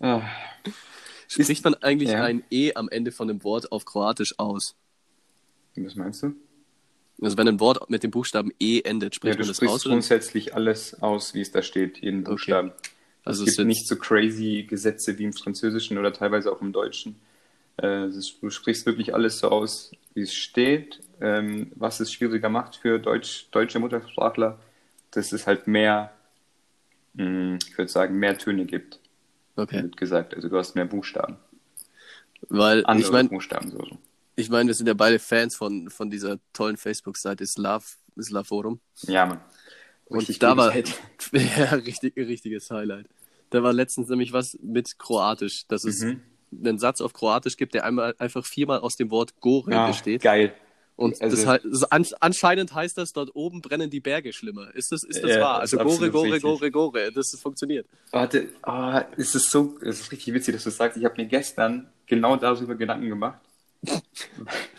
Ah. Spricht man eigentlich Ja. ein E am Ende von einem Wort auf Kroatisch aus? Was meinst du? Also wenn ein Wort mit dem Buchstaben E endet, Ja, spricht du man das sprichst aus? Oder? grundsätzlich alles aus, wie es da steht, jeden Okay. Buchstaben. Also es gibt nicht so crazy Gesetze wie im Französischen oder teilweise auch im Deutschen. Äh, ist- du sprichst wirklich alles so aus, wie es steht. Ähm, was es schwieriger macht für Deutsch, deutsche Muttersprachler, dass es halt mehr, mh, ich würde sagen, mehr Töne gibt, Okay. wird gesagt. Also du hast mehr Buchstaben. Weil Andere ich meine, Buchstaben so. ich mein, wir sind ja beide Fans von, von dieser tollen Facebook-Seite Slav, Slavorum. Ja, Mann. Und da war ja richtig, richtiges Highlight. Da war letztens nämlich was mit Kroatisch, dass es Mhm. Einen Satz auf Kroatisch gibt, der einmal einfach viermal aus dem Wort Gore Ah, besteht. geil. Und Also- das also an, anscheinend heißt das, dort oben brennen die Berge schlimmer. Ist das, ist das Ja, wahr? Also Gore, Gore, richtig. Gore, Gore. Das funktioniert. Warte, es ist so, es ist richtig witzig, dass du das sagst. Ich habe mir gestern genau darüber Gedanken gemacht.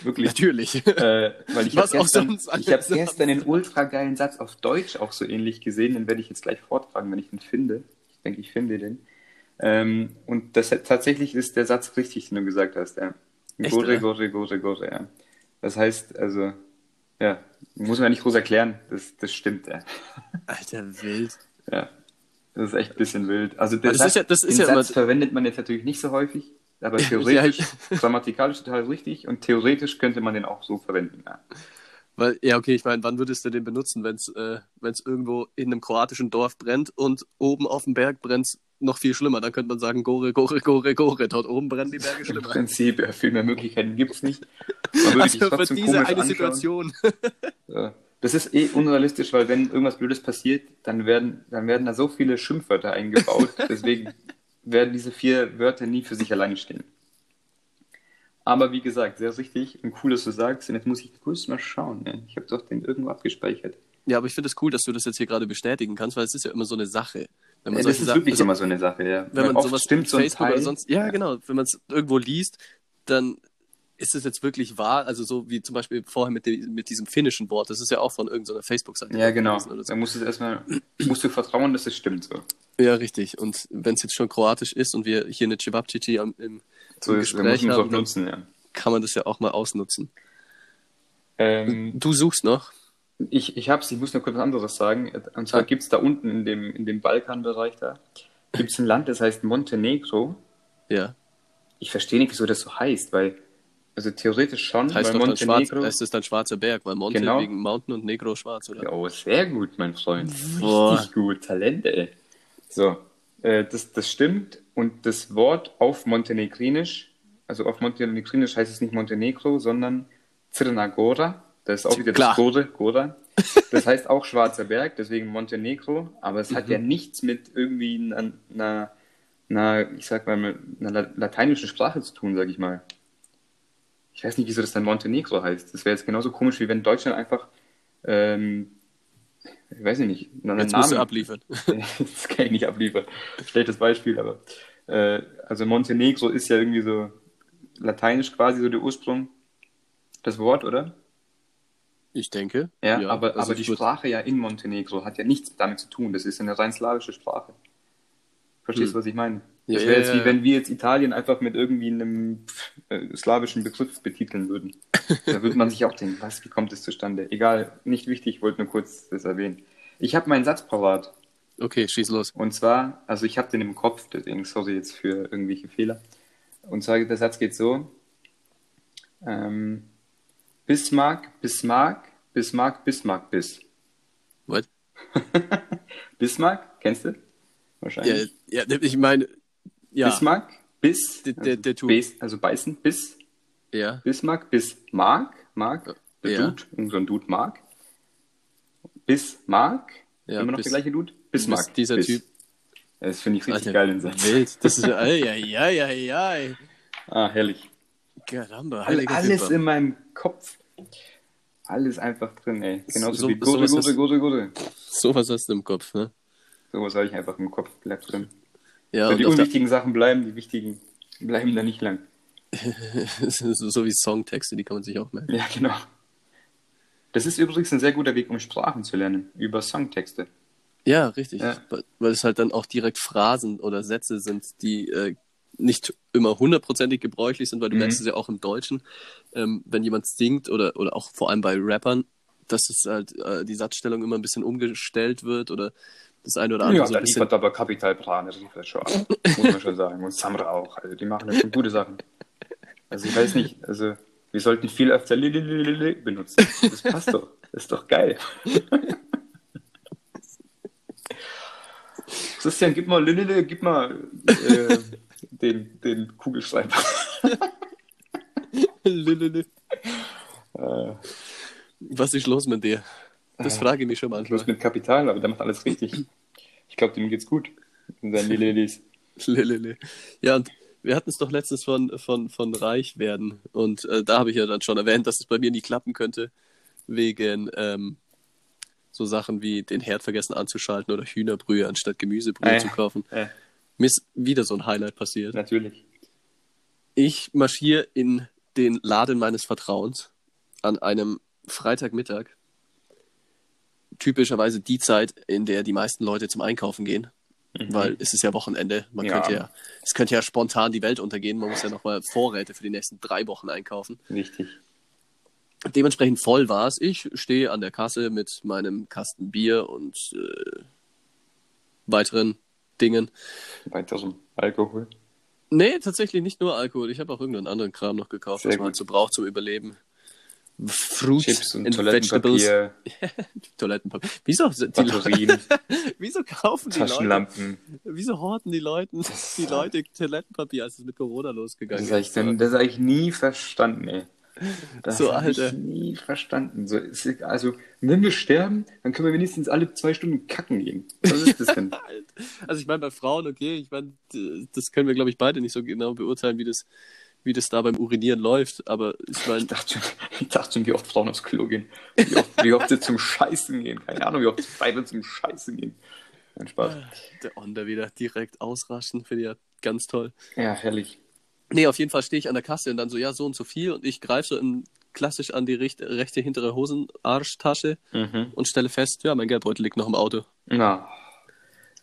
Wirklich. Natürlich. Äh, weil ich habe gestern, ich hab gestern den ultra geilen Satz auf Deutsch auch so ähnlich gesehen. Den werde ich jetzt gleich vortragen, wenn ich den finde. Ich denke, ich finde den. Ähm, und das tatsächlich ist der Satz richtig, den du gesagt hast. Ja. Echt, Gore, gore, gore, gore. Ja. Das heißt, also, ja, muss man nicht groß erklären. Das, das stimmt. Ja. Alter, wild. Ja, das ist echt ein bisschen wild. Also der das Satz, ist ja- das ist den ja Satz verwendet man jetzt natürlich nicht so häufig, aber Ja, theoretisch, grammatikalisch total richtig und theoretisch könnte man den auch so verwenden. Ja. Weil, ja, okay, ich meine, wann würdest du den benutzen, wenn es äh, wenn's irgendwo in einem kroatischen Dorf brennt und oben auf dem Berg brennt noch viel schlimmer? Dann könnte man sagen, Gore, Gore, Gore, Gore. Dort oben brennen die Berge Im schlimmer. Prinzip, ja, viel mehr Möglichkeiten gibt es nicht. Man Also für diese eine anschauen. Situation. Ja. Das ist eh unrealistisch, weil wenn irgendwas Blödes passiert, dann werden, dann werden da so viele Schimpfwörter eingebaut. Deswegen werden diese vier Wörter nie für sich alleine stehen. Aber wie gesagt, sehr richtig und cool, dass du sagst. Und jetzt muss ich kurz mal schauen. Ne? Ich habe doch den irgendwo abgespeichert. Ja, aber ich finde es cool, dass du das jetzt hier gerade bestätigen kannst, weil es ist ja immer so eine Sache. Wenn man Ja, das ist Sa- wirklich also, immer so eine Sache, ja. wenn man oft sowas stimmt so Facebook Teil. oder sonst, ja, genau, wenn man es irgendwo liest, dann ist es jetzt wirklich wahr, also so wie zum Beispiel vorher mit, dem, mit diesem finnischen Wort, das ist ja auch von irgendeiner Facebook-Seite. Ja, genau. so. Da musst du erstmal, musst du vertrauen, dass es stimmt so. Ja, richtig. Und wenn es jetzt schon kroatisch ist und wir hier eine Cevapcici im, So im ist, da Gespräch man haben, nutzen, ja. kann man das ja auch mal ausnutzen. Ähm, Du suchst noch? Ich, ich hab's, ich muss nur kurz was anderes sagen. Und zwar Ah. gibt's da unten in dem, in dem Balkanbereich da, gibt's ein Land, das heißt Montenegro. Ja. Ich verstehe nicht, wieso das so heißt, weil, also theoretisch schon, Heißt weil doch dann schwarz, Montenegro. es ist dann schwarzer Berg, weil Monte Genau. wegen Mountain und Negro schwarz, oder? Oh, sehr gut, mein Freund. Boah. Richtig gut. Talente, ey. So, äh, das, das stimmt. Und das Wort auf Montenegrinisch, also auf Montenegrinisch heißt es nicht Montenegro, sondern Crna Gora. Das ist auch wieder Klar. das Gore, Gora. Das heißt auch Schwarzer Berg, deswegen Montenegro. Aber es hat ja Mhm. nichts mit irgendwie einer, einer, einer ich sag mal, einer la- lateinischen Sprache zu tun, sag ich mal. Ich weiß nicht, wieso das dann Montenegro heißt. Das wäre jetzt genauso komisch, wie wenn Deutschland einfach, ähm, ich weiß nicht, einen Jetzt musst du Namen abliefern. das kann ich nicht abliefern. Schlechtes Beispiel, aber äh, also Montenegro ist ja irgendwie so lateinisch quasi so der Ursprung, das Wort, oder? Ich denke. Ja, aber, also aber die Sprache ja in Montenegro hat ja nichts damit zu tun. Das ist eine rein slawische Sprache. Verstehst du, Hm. was ich meine? Ja, Das wäre ja, jetzt ja, wie ja. wenn wir jetzt Italien einfach mit irgendwie einem äh, slawischen Begriff betiteln würden. Da würde man sich auch denken, was, wie kommt das zustande? Egal, nicht wichtig, ich wollte nur kurz das erwähnen. Ich habe meinen Satz parat. Okay, schieß los. Und zwar, also ich habe den im Kopf, deswegen sorry jetzt für irgendwelche Fehler. Und zwar, der Satz geht so. Ähm, Bismarck, Bismarck, Bismarck, Bismarck, bis. What? Bismarck, kennst du? Ja, Wahrscheinlich. ja, ich meine, ja. Bismarck, bis, Der- der- der also, Typ. bis, also beißen, bis, Ja. Bismarck, bis Mark, Mark, der Ja. Dude, so ein Dude Mark. Bismarck, Ja, immer noch bis- der gleiche Dude? Bismarck. bis dieser bis. Typ. Das finde ich richtig Alter, geil, den Satz. Wild. Das ist, ei, ei, ei, ei. Ah, herrlich. Heiliger alles Pimper. in meinem Kopf. Alles einfach drin, ey. Genauso So- wie Gute, sowas Gute, Gute, Gute. Sowas hast du im Kopf, ne? Sowas habe ich einfach im Kopf, bleibt drin. Ja, Wenn die auf der, unwichtigen Sachen bleiben, die wichtigen bleiben da nicht lang. so so wie Songtexte, die kann man sich auch merken. Ja, genau. Das ist übrigens ein sehr guter Weg, um Sprachen zu lernen, über Songtexte. Ja, richtig. Ja. Weil, weil es halt dann auch direkt Phrasen oder Sätze sind, die äh, nicht immer hundertprozentig gebräuchlich sind, weil du Mhm. merkst es ja auch im Deutschen, ähm, wenn jemand singt oder, oder auch vor allem bei Rappern, dass es halt äh, die Satzstellung immer ein bisschen umgestellt wird oder das eine oder andere Ja, so da bisschen. liefert aber Kapital Bran, das liefert schon ab. Muss man schon sagen. Und Samra auch. Also die machen ja schon gute Sachen. Also ich weiß nicht, also wir sollten viel öfter Lilililili benutzen. Das passt doch. Das ist doch geil. Christian, gib mal Lilili, gib mal äh, den, den Kugelschreiber. Äh, Was ist los mit dir? Das Äh, frage ich mich schon manchmal. mit Kapital, aber der macht alles richtig. Ich glaube, dem geht's gut. In seinen Lililis. Lilili. Ja, und wir hatten es doch letztens von, von, von reich werden. Und äh, da habe ich ja dann schon erwähnt, dass es bei mir nie klappen könnte, wegen ähm, so Sachen wie den Herd vergessen anzuschalten oder Hühnerbrühe anstatt Gemüsebrühe Äh, zu kaufen. Äh, Mir ist wieder so ein Highlight passiert. natürlich. Ich marschiere in den Laden meines Vertrauens an einem Freitagmittag. Typischerweise die Zeit, in der die meisten Leute zum Einkaufen gehen. Weil es ist ja Wochenende. Man Ja. könnte ja, es könnte ja spontan die Welt untergehen. Man muss ja nochmal Vorräte für die nächsten drei Wochen einkaufen. Wichtig. Dementsprechend voll war es. Ich stehe an der Kasse mit meinem Kasten Bier und äh, weiteren Dingen. Weiterem Alkohol. Nee, tatsächlich nicht nur Alkohol. Ich habe auch irgendeinen anderen Kram noch gekauft, Sehr was man halt so braucht zum Überleben. Fruits Chips und Vegetables. Toilettenpapier, Toilettenpapier. Wieso, die Leute, wieso kaufen die Leute, Taschenlampen. wieso horten die Leute, die Leute Toilettenpapier, als es mit Corona losgegangen Das habe ich, ist? dann- das hab ich nie verstanden, ey. Das So, habe ich nie verstanden. So, ist- also, wenn wir sterben, dann können wir wenigstens alle zwei Stunden kacken gehen. Was ist das denn? Also ich meine, bei Frauen, okay, ich meine, das können wir, glaube ich, beide nicht so genau beurteilen, wie das, wie das da beim Urinieren läuft. Aber ich meine, Ich dachte schon, ich dachte schon wie oft Frauen aufs Klo gehen. Wie oft, wie oft sie zum Scheißen gehen. Keine Ahnung, wie oft beide zum Scheißen gehen. Ein Spaß. der Onder wieder direkt ausraschen, finde ich ja ganz toll. Ja, herrlich. Nee, auf jeden Fall stehe ich an der Kasse und dann so, ja, so und so viel. Und ich greife so in, klassisch an die rechte, rechte hintere Hosenarschtasche Mhm. und stelle fest, ja, mein Geldbeutel liegt noch im Auto. Na,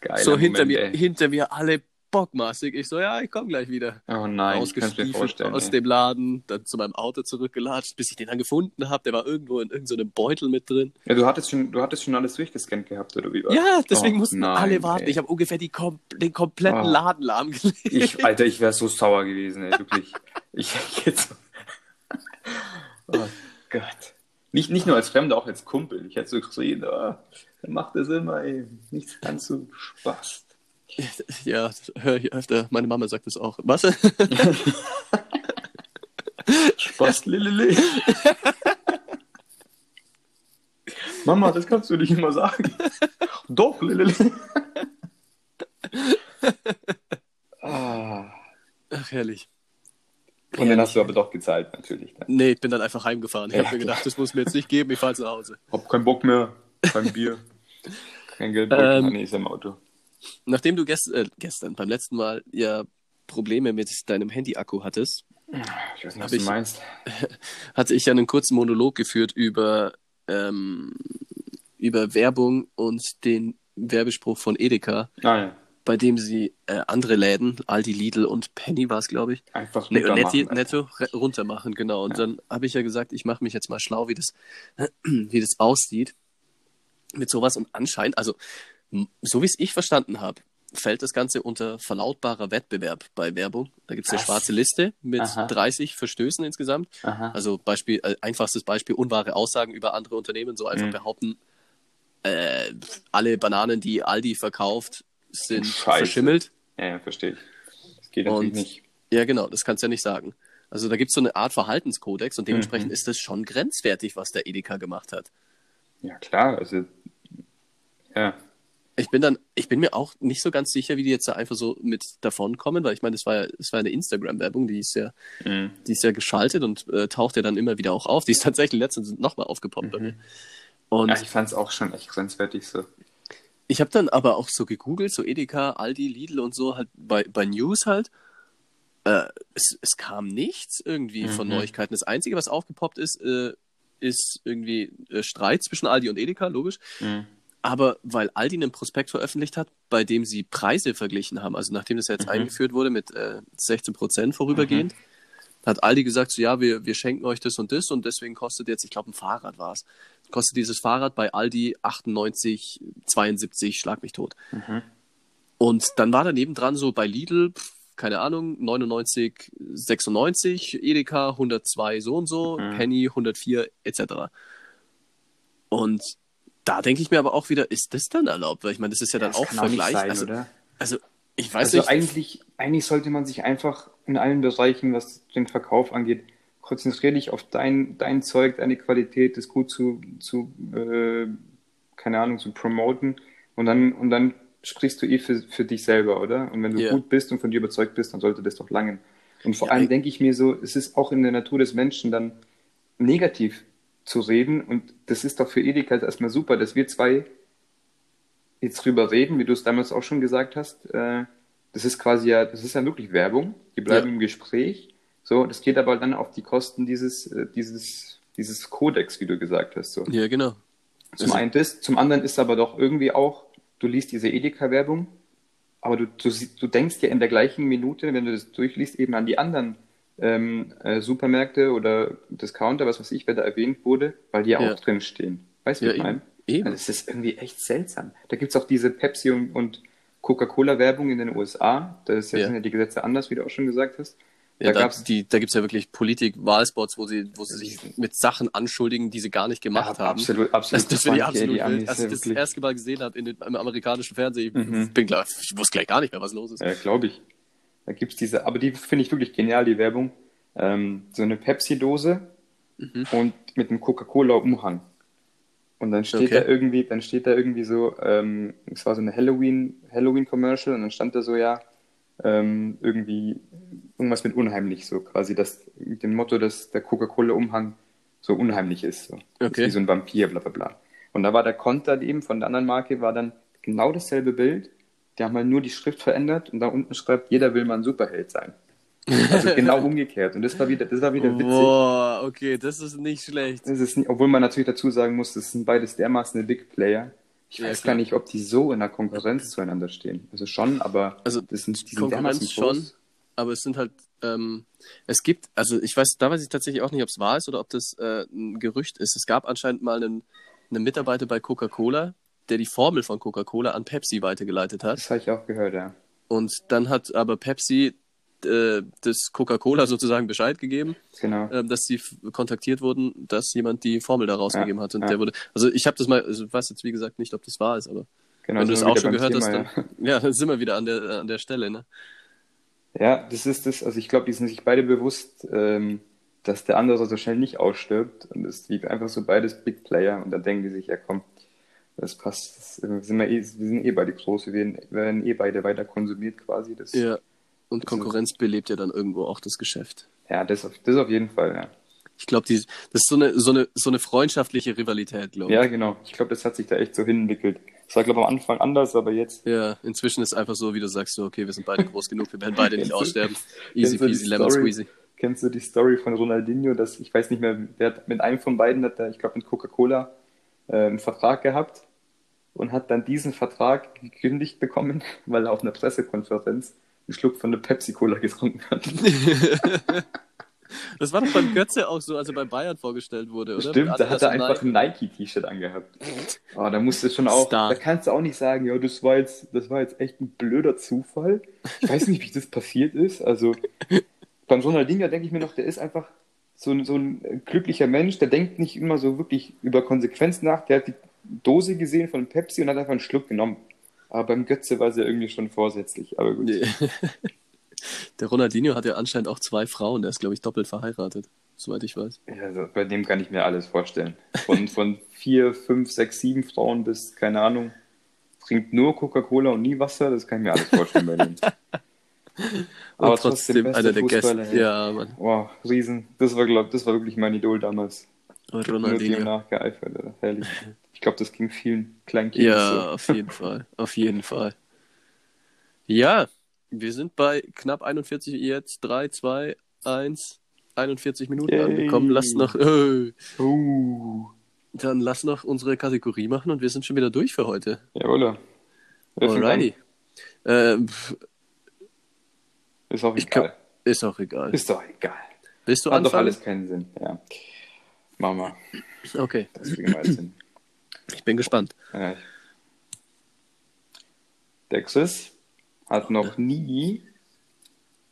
geil. so hinter mir, hinter mir alle bockmaßig. Ich so, ja, ich komme gleich wieder. Oh nein, ich Ausgestiefelt vorstellen. aus ey. dem Laden, dann zu meinem Auto zurückgelatscht, bis ich den dann gefunden habe. Der war irgendwo in irgendeinem so einem Beutel mit drin. Ja, du hattest schon, du hattest schon alles durchgescannt gehabt, oder wie war's? Ja, deswegen Oh, mussten nein, alle warten. ey. Ich habe ungefähr kom den kompletten Oh. Laden lahmgelegt. Ich, Alter, ich wäre so sauer gewesen, ey, wirklich. Ich jetzt. Oh Gott. Nicht, nicht nur als Fremder, auch als Kumpel. Ich hätte so gesehen, oh, macht das immer, ey. Nichts ganz so Spaß. Ja, höre ich öfter. Meine Mama sagt das auch. Was? Spaß, Lilili. Mama, das kannst du nicht immer sagen. Doch, Lilili. ah. Ach, herrlich. Und dann hast du aber doch gezahlt, natürlich. Dann. Nee, ich bin dann einfach heimgefahren. Ich Ja, habe mir gedacht, das muss mir jetzt nicht geben, ich fahre zu Hause. Hab keinen Bock mehr. Kein Bier. Kein Geld. Ähm, nee, ist im Auto. Nachdem du gest äh, gestern, beim letzten Mal, ja Probleme mit deinem Handy-Akku hattest, Ich weiß nicht, was du meinst. hatte ich ja einen kurzen Monolog geführt über ähm, über Werbung und den Werbespruch von Edeka, Ah, ja. bei dem sie äh, andere Läden, Aldi, Lidl und Penny war es, glaube ich, Einfach Ne, runter Netto, machen. netto re- runter machen, genau. Und Ja. dann habe ich ja gesagt, ich mache mich jetzt mal schlau, wie das, wie das aussieht mit sowas. Und anscheinend, also so wie es ich verstanden habe, fällt das Ganze unter verlautbarer Wettbewerb bei Werbung. Da gibt es eine schwarze Liste mit Aha. 30 Verstößen insgesamt. Aha. Also Beispiel, äh, einfachstes Beispiel, unwahre Aussagen über andere Unternehmen, so einfach Mhm. behaupten, äh, alle Bananen, die Aldi verkauft, sind Scheiße. verschimmelt. Ja, ja, verstehe ich. Das geht natürlich Und- nicht. Ja, genau, das kannst du ja nicht sagen. Also da gibt es so eine Art Verhaltenskodex und dementsprechend Mhm. ist das schon grenzwertig, was der Edeka gemacht hat. Ja, klar. Also, ja. Ich bin dann, ich bin mir auch nicht so ganz sicher, wie die jetzt da einfach so mit davonkommen, weil ich meine, das war ja, das war eine Instagram-Werbung, die ist ja, Mhm. die ist ja geschaltet und äh, taucht ja dann immer wieder auch auf. Die ist tatsächlich letztens nochmal aufgepoppt bei mir. Und ja, ich fand es auch schon echt grenzwertig so. Ich habe dann aber auch so gegoogelt, so Edeka, Aldi, Lidl und so, halt bei, bei News halt. Äh, es, es kam nichts irgendwie von Mhm. Neuigkeiten. Das Einzige, was aufgepoppt ist, äh, ist irgendwie äh, Streit zwischen Aldi und Edeka, logisch. Mhm. Aber weil Aldi einen Prospekt veröffentlicht hat, bei dem sie Preise verglichen haben, also nachdem das jetzt Mhm. eingeführt wurde mit äh, 16 Prozent vorübergehend, hat Aldi gesagt, so ja, wir, wir schenken euch das und das und deswegen kostet jetzt, ich glaube, ein Fahrrad war es, kostet dieses Fahrrad bei Aldi 98, 72, schlag mich tot. Mhm. Und dann war daneben dran so bei Lidl, pf, keine Ahnung, 99, 96, Edeka 102 so und so, Mhm. Penny 104 etc. Und da denke ich mir aber auch wieder, ist das dann erlaubt? Weil ich meine, das ist ja dann das auch kann nicht Vergleich. sein, also, oder? also ich weiß Also nicht. eigentlich, eigentlich sollte man sich einfach in allen Bereichen, was den Verkauf angeht, konzentriere dich auf dein, dein Zeug, deine Qualität, das gut zu, zu äh, keine Ahnung, zu promoten und dann, und dann sprichst du eh für, für dich selber, oder? Und wenn du Ja. gut bist und von dir überzeugt bist, dann sollte das doch langen. Und vor Ja, allem denke ich mir so, es ist auch in der Natur des Menschen dann negativ zu reden und das ist doch für Edeka erstmal super, dass wir zwei jetzt drüber reden, wie du es damals auch schon gesagt hast. Äh, das ist quasi ja, das ist ja wirklich Werbung. Die bleiben Ja. im Gespräch. So, das geht aber dann auf die Kosten dieses, äh, dieses, dieses Kodex, wie du gesagt hast. So. ja, genau. Zum Also- einen das, zum anderen ist aber doch irgendwie auch, du liest diese Edeka-Werbung, aber du, du, du denkst ja in der gleichen Minute, wenn du das durchliest, eben an die anderen ähm, äh, Supermärkte oder Discounter, was weiß ich, wer da erwähnt wurde, weil die ja, Ja. auch drin stehen. Weißt du, Ja, was ich meine? Eben. Also es ist irgendwie echt seltsam. Da gibt es auch diese Pepsi und, und Coca-Cola-Werbung in den USA. Da ist ja, sind ja die Gesetze anders, wie du auch schon gesagt hast. Ja, da da, gab's- die, da gibt es ja wirklich Politik-Wahlspots, wo sie, wo sie sich mit Sachen anschuldigen, die sie gar nicht gemacht Ja, haben. Absolut, absolut. Das, das finde ich absolut Amis, wild. Als ich das wirklich. erste Mal gesehen habe in den, im amerikanischen Fernsehen, ich Mhm. bin klar, ich wusste gleich gar nicht mehr, was los ist. Ja, glaube ich. Da gibt's diese, aber die finde ich wirklich genial, die Werbung. Ähm, so eine Pepsi-Dose Mhm. und mit einem Coca-Cola-Umhang. Und dann steht Okay. da irgendwie, dann steht da irgendwie so, ähm, es war so eine Halloween, Halloween-Commercial und dann stand da so, ja, ähm, irgendwie irgendwas mit unheimlich, so quasi, das mit dem Motto, dass der Coca-Cola-Umhang so unheimlich ist. So. Okay. Ist wie so ein Vampir, bla bla bla. Und da war der Konter eben von der anderen Marke, war dann genau dasselbe Bild. Die haben halt nur die Schrift verändert und da unten schreibt, jeder will mal ein Superheld sein. Also genau umgekehrt. Und das war wieder, das war wieder witzig. Boah, okay, das ist nicht schlecht. Das ist nicht, obwohl man natürlich dazu sagen muss, das sind beides dermaßen Big Player. Ich Ja, weiß klar. gar nicht, ob die so in der Konkurrenz zueinander stehen. Also schon, aber Also das sind, die Konkurrenz schon, aber es sind halt, ähm, es gibt, also ich weiß, da weiß ich tatsächlich auch nicht, ob es wahr ist oder ob das äh, ein Gerücht ist. Es gab anscheinend mal einen, einen Mitarbeiter bei Coca-Cola, der die Formel von Coca-Cola an Pepsi weitergeleitet hat. Das habe ich auch gehört, ja. Und dann hat aber Pepsi äh, das Coca-Cola sozusagen Bescheid gegeben, Genau. äh, dass sie kontaktiert wurden, dass jemand die Formel da rausgegeben hat. Und ja. der wurde, also ich habe das mal, also ich weiß jetzt wie gesagt nicht, ob das wahr ist, aber genau wenn du wir auch schon gehört hast, Thema, dann, ja, dann sind wir wieder an der, an der Stelle, ne? Ja, das ist das, also ich glaube, die sind sich beide bewusst, ähm, dass der andere so schnell nicht ausstirbt. Und es liegt einfach so beides Big Player und da denken die sich, ja komm, das passt, das, äh, sind wir, eh, wir sind eh beide groß, wir werden, wir werden eh beide weiter konsumiert quasi. Das, Ja. Und Das ist- Konkurrenz belebt ja dann irgendwo auch das Geschäft. ja das, auf, das auf jeden Fall, ja. Ich glaube, das ist so eine, so eine, so eine freundschaftliche Rivalität, glaube ich. Ja, genau. Ich glaube, das hat sich da echt so hinentwickelt. Das war, glaube ich, am Anfang anders, aber jetzt. Ja, inzwischen ist einfach so, wie du sagst, so, okay, wir sind beide groß genug, wir werden beide nicht aussterben. Easy peasy, lemon squeezy. kennst du die Story von Ronaldinho, dass ich weiß nicht mehr, der hat mit einem von beiden hat er, ich glaube mit Coca-Cola, äh, einen Vertrag gehabt und hat dann diesen Vertrag gekündigt bekommen, weil er auf einer Pressekonferenz einen Schluck von der Pepsi-Cola getrunken hat. Das war doch beim Götze auch so, als er bei Bayern vorgestellt wurde, oder? Stimmt, Mit da hat er Adidas einfach ein Nike-T-Shirt angehabt. Oh, da musst du schon auch, Star. da kannst du auch nicht sagen, ja, das war jetzt, das war jetzt echt ein blöder Zufall. Ich weiß nicht, wie das passiert ist. Also beim Ronaldinho denke ich mir noch, der ist einfach so, ein- so ein glücklicher Mensch, der denkt nicht immer so wirklich über Konsequenzen nach. Der hat die Dose gesehen von Pepsi und hat einfach einen Schluck genommen. Aber beim Götze war es ja irgendwie schon vorsätzlich. Aber gut. Nee. Der Ronaldinho hat ja anscheinend auch zwei Frauen, der ist, glaube ich, doppelt verheiratet, soweit ich weiß. Ja, also bei dem kann ich mir alles vorstellen. Von, von vier, fünf, sechs, sieben Frauen bis, keine Ahnung, trinkt nur Coca-Cola und nie Wasser, das kann ich mir alles vorstellen bei dem. Aber trotzdem bester einer der Gäste. Ja, Mann. Wow, Riesen. Das war, glaub, das war wirklich mein Idol damals. Ronaldinho. nachgeeifert, Alter. herrlich. Ich glaube, das ging vielen kleinen Kindern Ja, auf jeden Fall. Auf jeden Fall. Ja, wir sind bei knapp 41 jetzt. 3, 2, 1, 41 Minuten Yay. angekommen. Lass noch, äh, so. Uh, dann lass noch unsere Kategorie machen und wir sind schon wieder durch für heute. jawohl. Alrighty. Ähm? Ist auch egal. ist auch egal. Ist doch egal. Willst du Hat doch anfangen? alles keinen Sinn. Ja. Machen wir. Okay, Das kriegen wir jetzt hin. Ich bin gespannt. Ja. Der Chris hat noch nie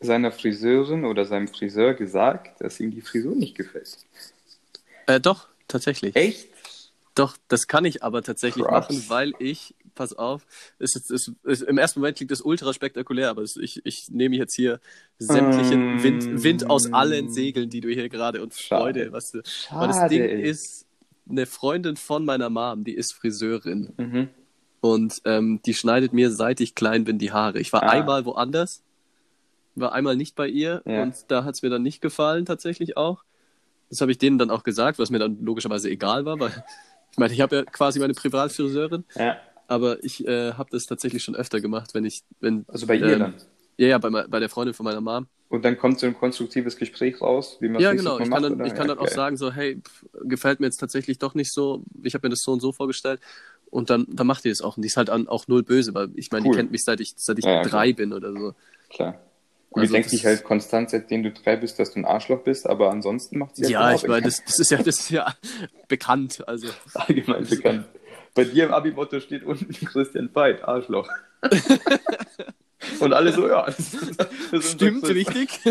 seiner Friseurin oder seinem Friseur gesagt, dass ihm die Frisur nicht gefällt. Äh, doch, tatsächlich. Echt? Doch, das kann ich aber tatsächlich Props. machen, weil ich, pass auf, es ist, es ist, im ersten Moment klingt das ultra spektakulär, aber es, ich, ich nehme jetzt hier sämtlichen Mm. Wind, Wind aus allen Segeln, die du hier gerade und. Freude, was du, weil das Ding ist, eine Freundin von meiner Mom, die ist Friseurin Mhm. und ähm, die schneidet mir, seit ich klein bin, die Haare. Ich war Ah. einmal woanders, war einmal nicht bei ihr Ja. und da hat es mir dann nicht gefallen tatsächlich auch. Das habe ich denen dann auch gesagt, was mir dann logischerweise egal war, weil ich meine, ich habe ja quasi meine Privatfriseurin, Ja. aber ich äh, habe das tatsächlich schon öfter gemacht, wenn ich, wenn Also bei ihr Ähm, dann. Ja, ja, bei, bei der Freundin von meiner Mom. Und dann kommt so ein konstruktives Gespräch raus, wie man Ja, genau. Ich kann macht, dann, oder? ich kann Ja, dann auch geil. sagen, so, hey, pf, gefällt mir jetzt tatsächlich doch nicht so. Ich habe mir das so und so vorgestellt. Und dann, dann macht die das auch. Und die ist halt an, auch null böse, weil ich meine, Cool. die kennt mich seit ich, seit ich Ja, ja, drei bin oder so. Klar. Und Also die denkt sich halt konstant, seitdem du drei bist, dass du ein Arschloch bist, aber ansonsten macht sie halt Ja, genau ich meine, das, das ist ja, das ist ja bekannt. Also, allgemein bekannt. Bei dir im Abi-Motto steht unten Christian Veit, Arschloch. Und alle so, ja. Das, ist- das ist stimmt richtig.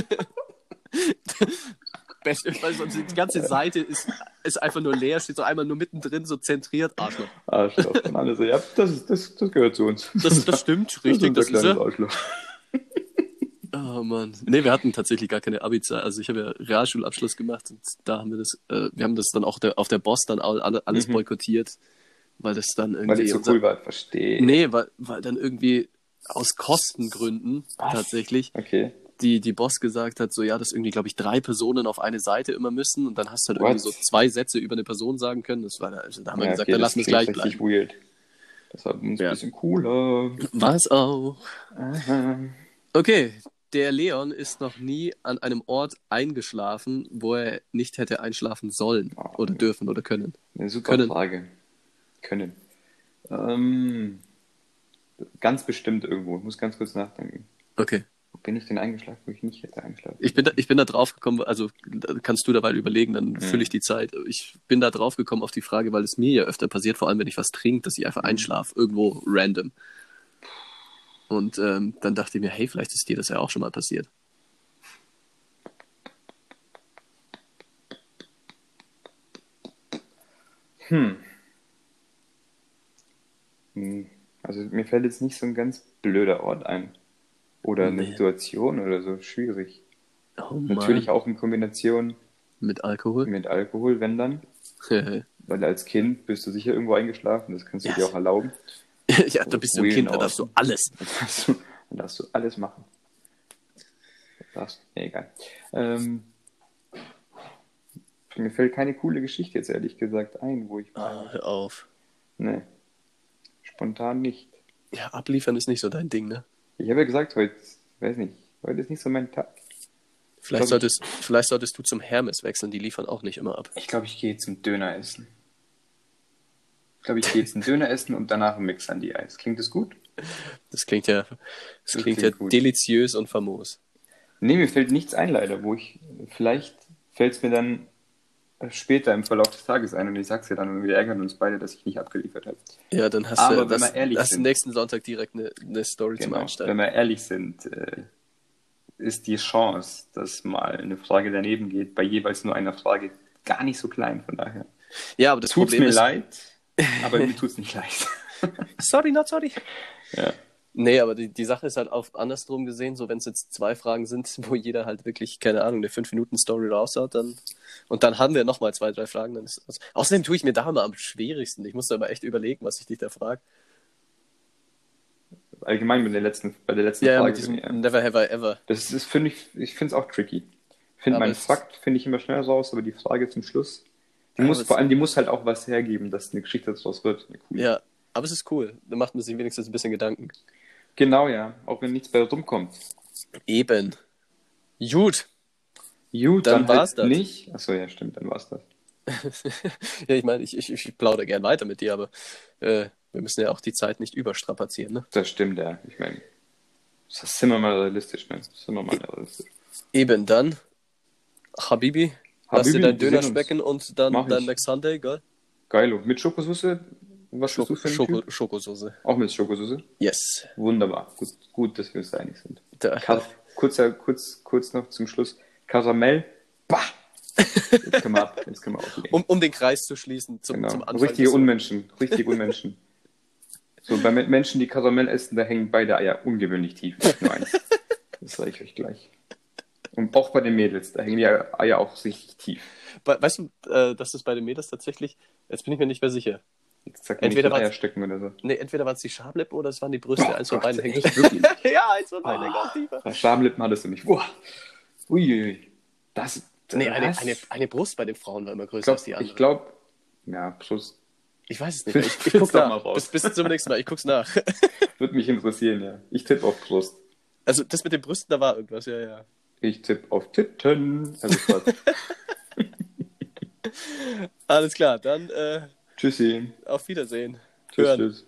Beste, weil sonst die ganze Seite ist, ist einfach nur leer, steht so einmal nur mittendrin, so zentriert, Arschloch. Arschloch. Und alle so, ja, das, ist, das, das gehört zu uns. Das, das stimmt, richtig, das unser ist er. kleines Arschloch. Oh Mann. Nee, wir hatten tatsächlich gar keine Abi-Zeit. Also ich habe ja Realschulabschluss gemacht und da haben wir das, äh, wir haben das dann auch der, auf der Boss dann all, alle- alles Mhm. boykottiert, weil das dann irgendwie. Weil ich so unser- cool war, verstehe. Nee, weil, weil dann irgendwie aus Kostengründen Was? tatsächlich Okay. die, die Boss gesagt hat, so ja, dass irgendwie, glaube ich, drei Personen auf eine Seite immer müssen und dann hast du halt What? irgendwie so zwei Sätze über eine Person sagen können. Das war da, also da haben wir Ja, gesagt, okay, dann lassen wir es gleich bleiben. weird. Das war uns Ja. ein bisschen cooler. War es auch. Aha. Okay, der Leon ist noch nie an einem Ort eingeschlafen, wo er nicht hätte einschlafen sollen Oh, oder dürfen oder können. Eine super Können. Frage. Können. Ähm, ganz bestimmt irgendwo. Ich muss ganz kurz nachdenken. Okay. Wo bin ich denn eingeschlafen, wo ich nicht hätte eingeschlafen? Ich bin da, ich bin da drauf gekommen, also kannst du dabei überlegen, dann fülle ich die Zeit. Ich bin da drauf gekommen auf die Frage, weil es mir ja öfter passiert, vor allem wenn ich was trinke, dass ich einfach Mhm. einschlafe, irgendwo random. Und ähm, dann dachte ich mir, hey, vielleicht ist dir das ja auch schon mal passiert. Hm. Hm. Also mir fällt jetzt nicht so ein ganz blöder Ort ein. Oder eine Nee. Situation oder so. Schwierig. Oh. Natürlich auch in Kombination Mit Alkohol. mit Alkohol, wenn dann. Weil als Kind bist du sicher irgendwo eingeschlafen. Das kannst du Ja. dir auch erlauben. ja, da bist du ein Kind, da darfst du alles. Dann darfst du, dann darfst du alles machen. Darfst, nee, egal. Ähm, mir fällt keine coole Geschichte jetzt ehrlich gesagt ein, wo ich Ah, hör auf. Nee. Spontan nicht. Ja, abliefern ist nicht so dein Ding, ne? Ich habe ja gesagt, heute, weiß nicht, heute ist nicht so mein Tag. Vielleicht, glaub solltest, vielleicht solltest du zum Hermes wechseln, die liefern auch nicht immer ab. Ich glaube, ich gehe zum Döner essen. Ich glaube, ich gehe jetzt einen Döner essen und danach einen Mix an die Eis. Klingt das gut? Das klingt ja, das Das klingt klingt ja gut. deliziös und famos. Nee, mir fällt nichts ein, leider, wo ich, vielleicht fällt es mir dann später im Verlauf des Tages ein und ich sag's dir dann und wir ärgern uns beide, dass ich nicht abgeliefert habe. Ja, dann hast Aber du wenn das, wir ehrlich hast sind- nächsten Sonntag direkt eine, eine Story zum Genau. Einsteigen. Wenn wir ehrlich sind, äh, ist die Chance, dass mal eine Frage daneben geht, bei jeweils nur einer Frage gar nicht so klein. Von daher Ja, aber das tut's Problem mir ist. leid, aber mir tut's nicht leid. Sorry, not sorry. ja. Nee, aber die, die Sache ist halt auch andersrum gesehen, so wenn es jetzt zwei Fragen sind, wo jeder halt wirklich, keine Ahnung, eine 5-Minuten-Story raushaut, dann und dann haben wir nochmal zwei, drei Fragen, dann ist das. Außerdem tue ich mir da immer am schwierigsten. Ich muss da aber echt überlegen, was ich dich da frage. Allgemein bei der letzten, bei der letzten Ja, ja, Frage. mit ja. Never have I ever. Das ist, finde ich, ich finde es auch tricky. Finde, Aber mein es- Fakt finde ich immer schnell raus, aber die Frage zum Schluss, die Aber muss vor allem, die muss halt auch was hergeben, dass eine Geschichte daraus wird. Eine coole. Ja, aber es ist cool. Da macht man sich wenigstens ein bisschen Gedanken. Genau, ja. Auch wenn nichts bei rumkommt. Eben. Gut. Gut, Dann dann, war's halt das. nicht. Achso, ja, stimmt, dann war's das. ja, ich meine, ich, ich, ich plaudere gern weiter mit dir, aber äh, wir müssen ja auch die Zeit nicht überstrapazieren, ne? Das stimmt, ja. Ich meine, das sind wir mal realistisch, ne? Sind wir mal realistisch. Eben dann, Habibi, lass dir Habibi, dein wir Döner schmecken und dann dein. Mac Sunday, gell? Geilo. Mit Schokosoße? Was bist du für Schoko, Typ? Schokosoße. Auch mit Schokosoße? Yes. Wunderbar. Gut, gut, dass wir uns da einig sind. Da, kurz, kurz noch zum Schluss. Karamell. Bah! Jetzt können wir ab. Jetzt können wir auflegen. um, um den Kreis zu schließen zum, genau. zum Anfang. Richtige Unmenschen. Richtige Unmenschen. So, bei Men- Menschen, die Karamell essen, da hängen beide Eier ungewöhnlich tief. Nicht nur eins. Das sage ich euch gleich. Und auch bei den Mädels, da hängen die Eier auch richtig tief. We- Weißt du, äh, dass das bei den Mädels tatsächlich, jetzt bin ich mir nicht mehr sicher. Nicht Entweder Eierstöcken oder so. Nee, entweder waren es die Schamlippen oder es waren die Brüste. Oh eins von beiden hängt. ja, eins von beiden hängt auch tiefer. Ja, Schamlippen hattest du nicht. Boah. Uiuiui. Das, Nee, eine, das- eine, eine Brust bei den Frauen war immer größer ich glaube, als die andere. ich glaub, ja, Plus Ich weiß es nicht. Ich, ich guck's nach. mal raus. Bis, bis zum nächsten Mal. Ich guck's nach. würde mich interessieren, ja. Ich tippe auf Brust. Also das mit den Brüsten, da war irgendwas, ja, ja. Ich tippe auf Titten. Also. Alles klar, dann äh, Tschüssi. auf Wiedersehen. Tschüss.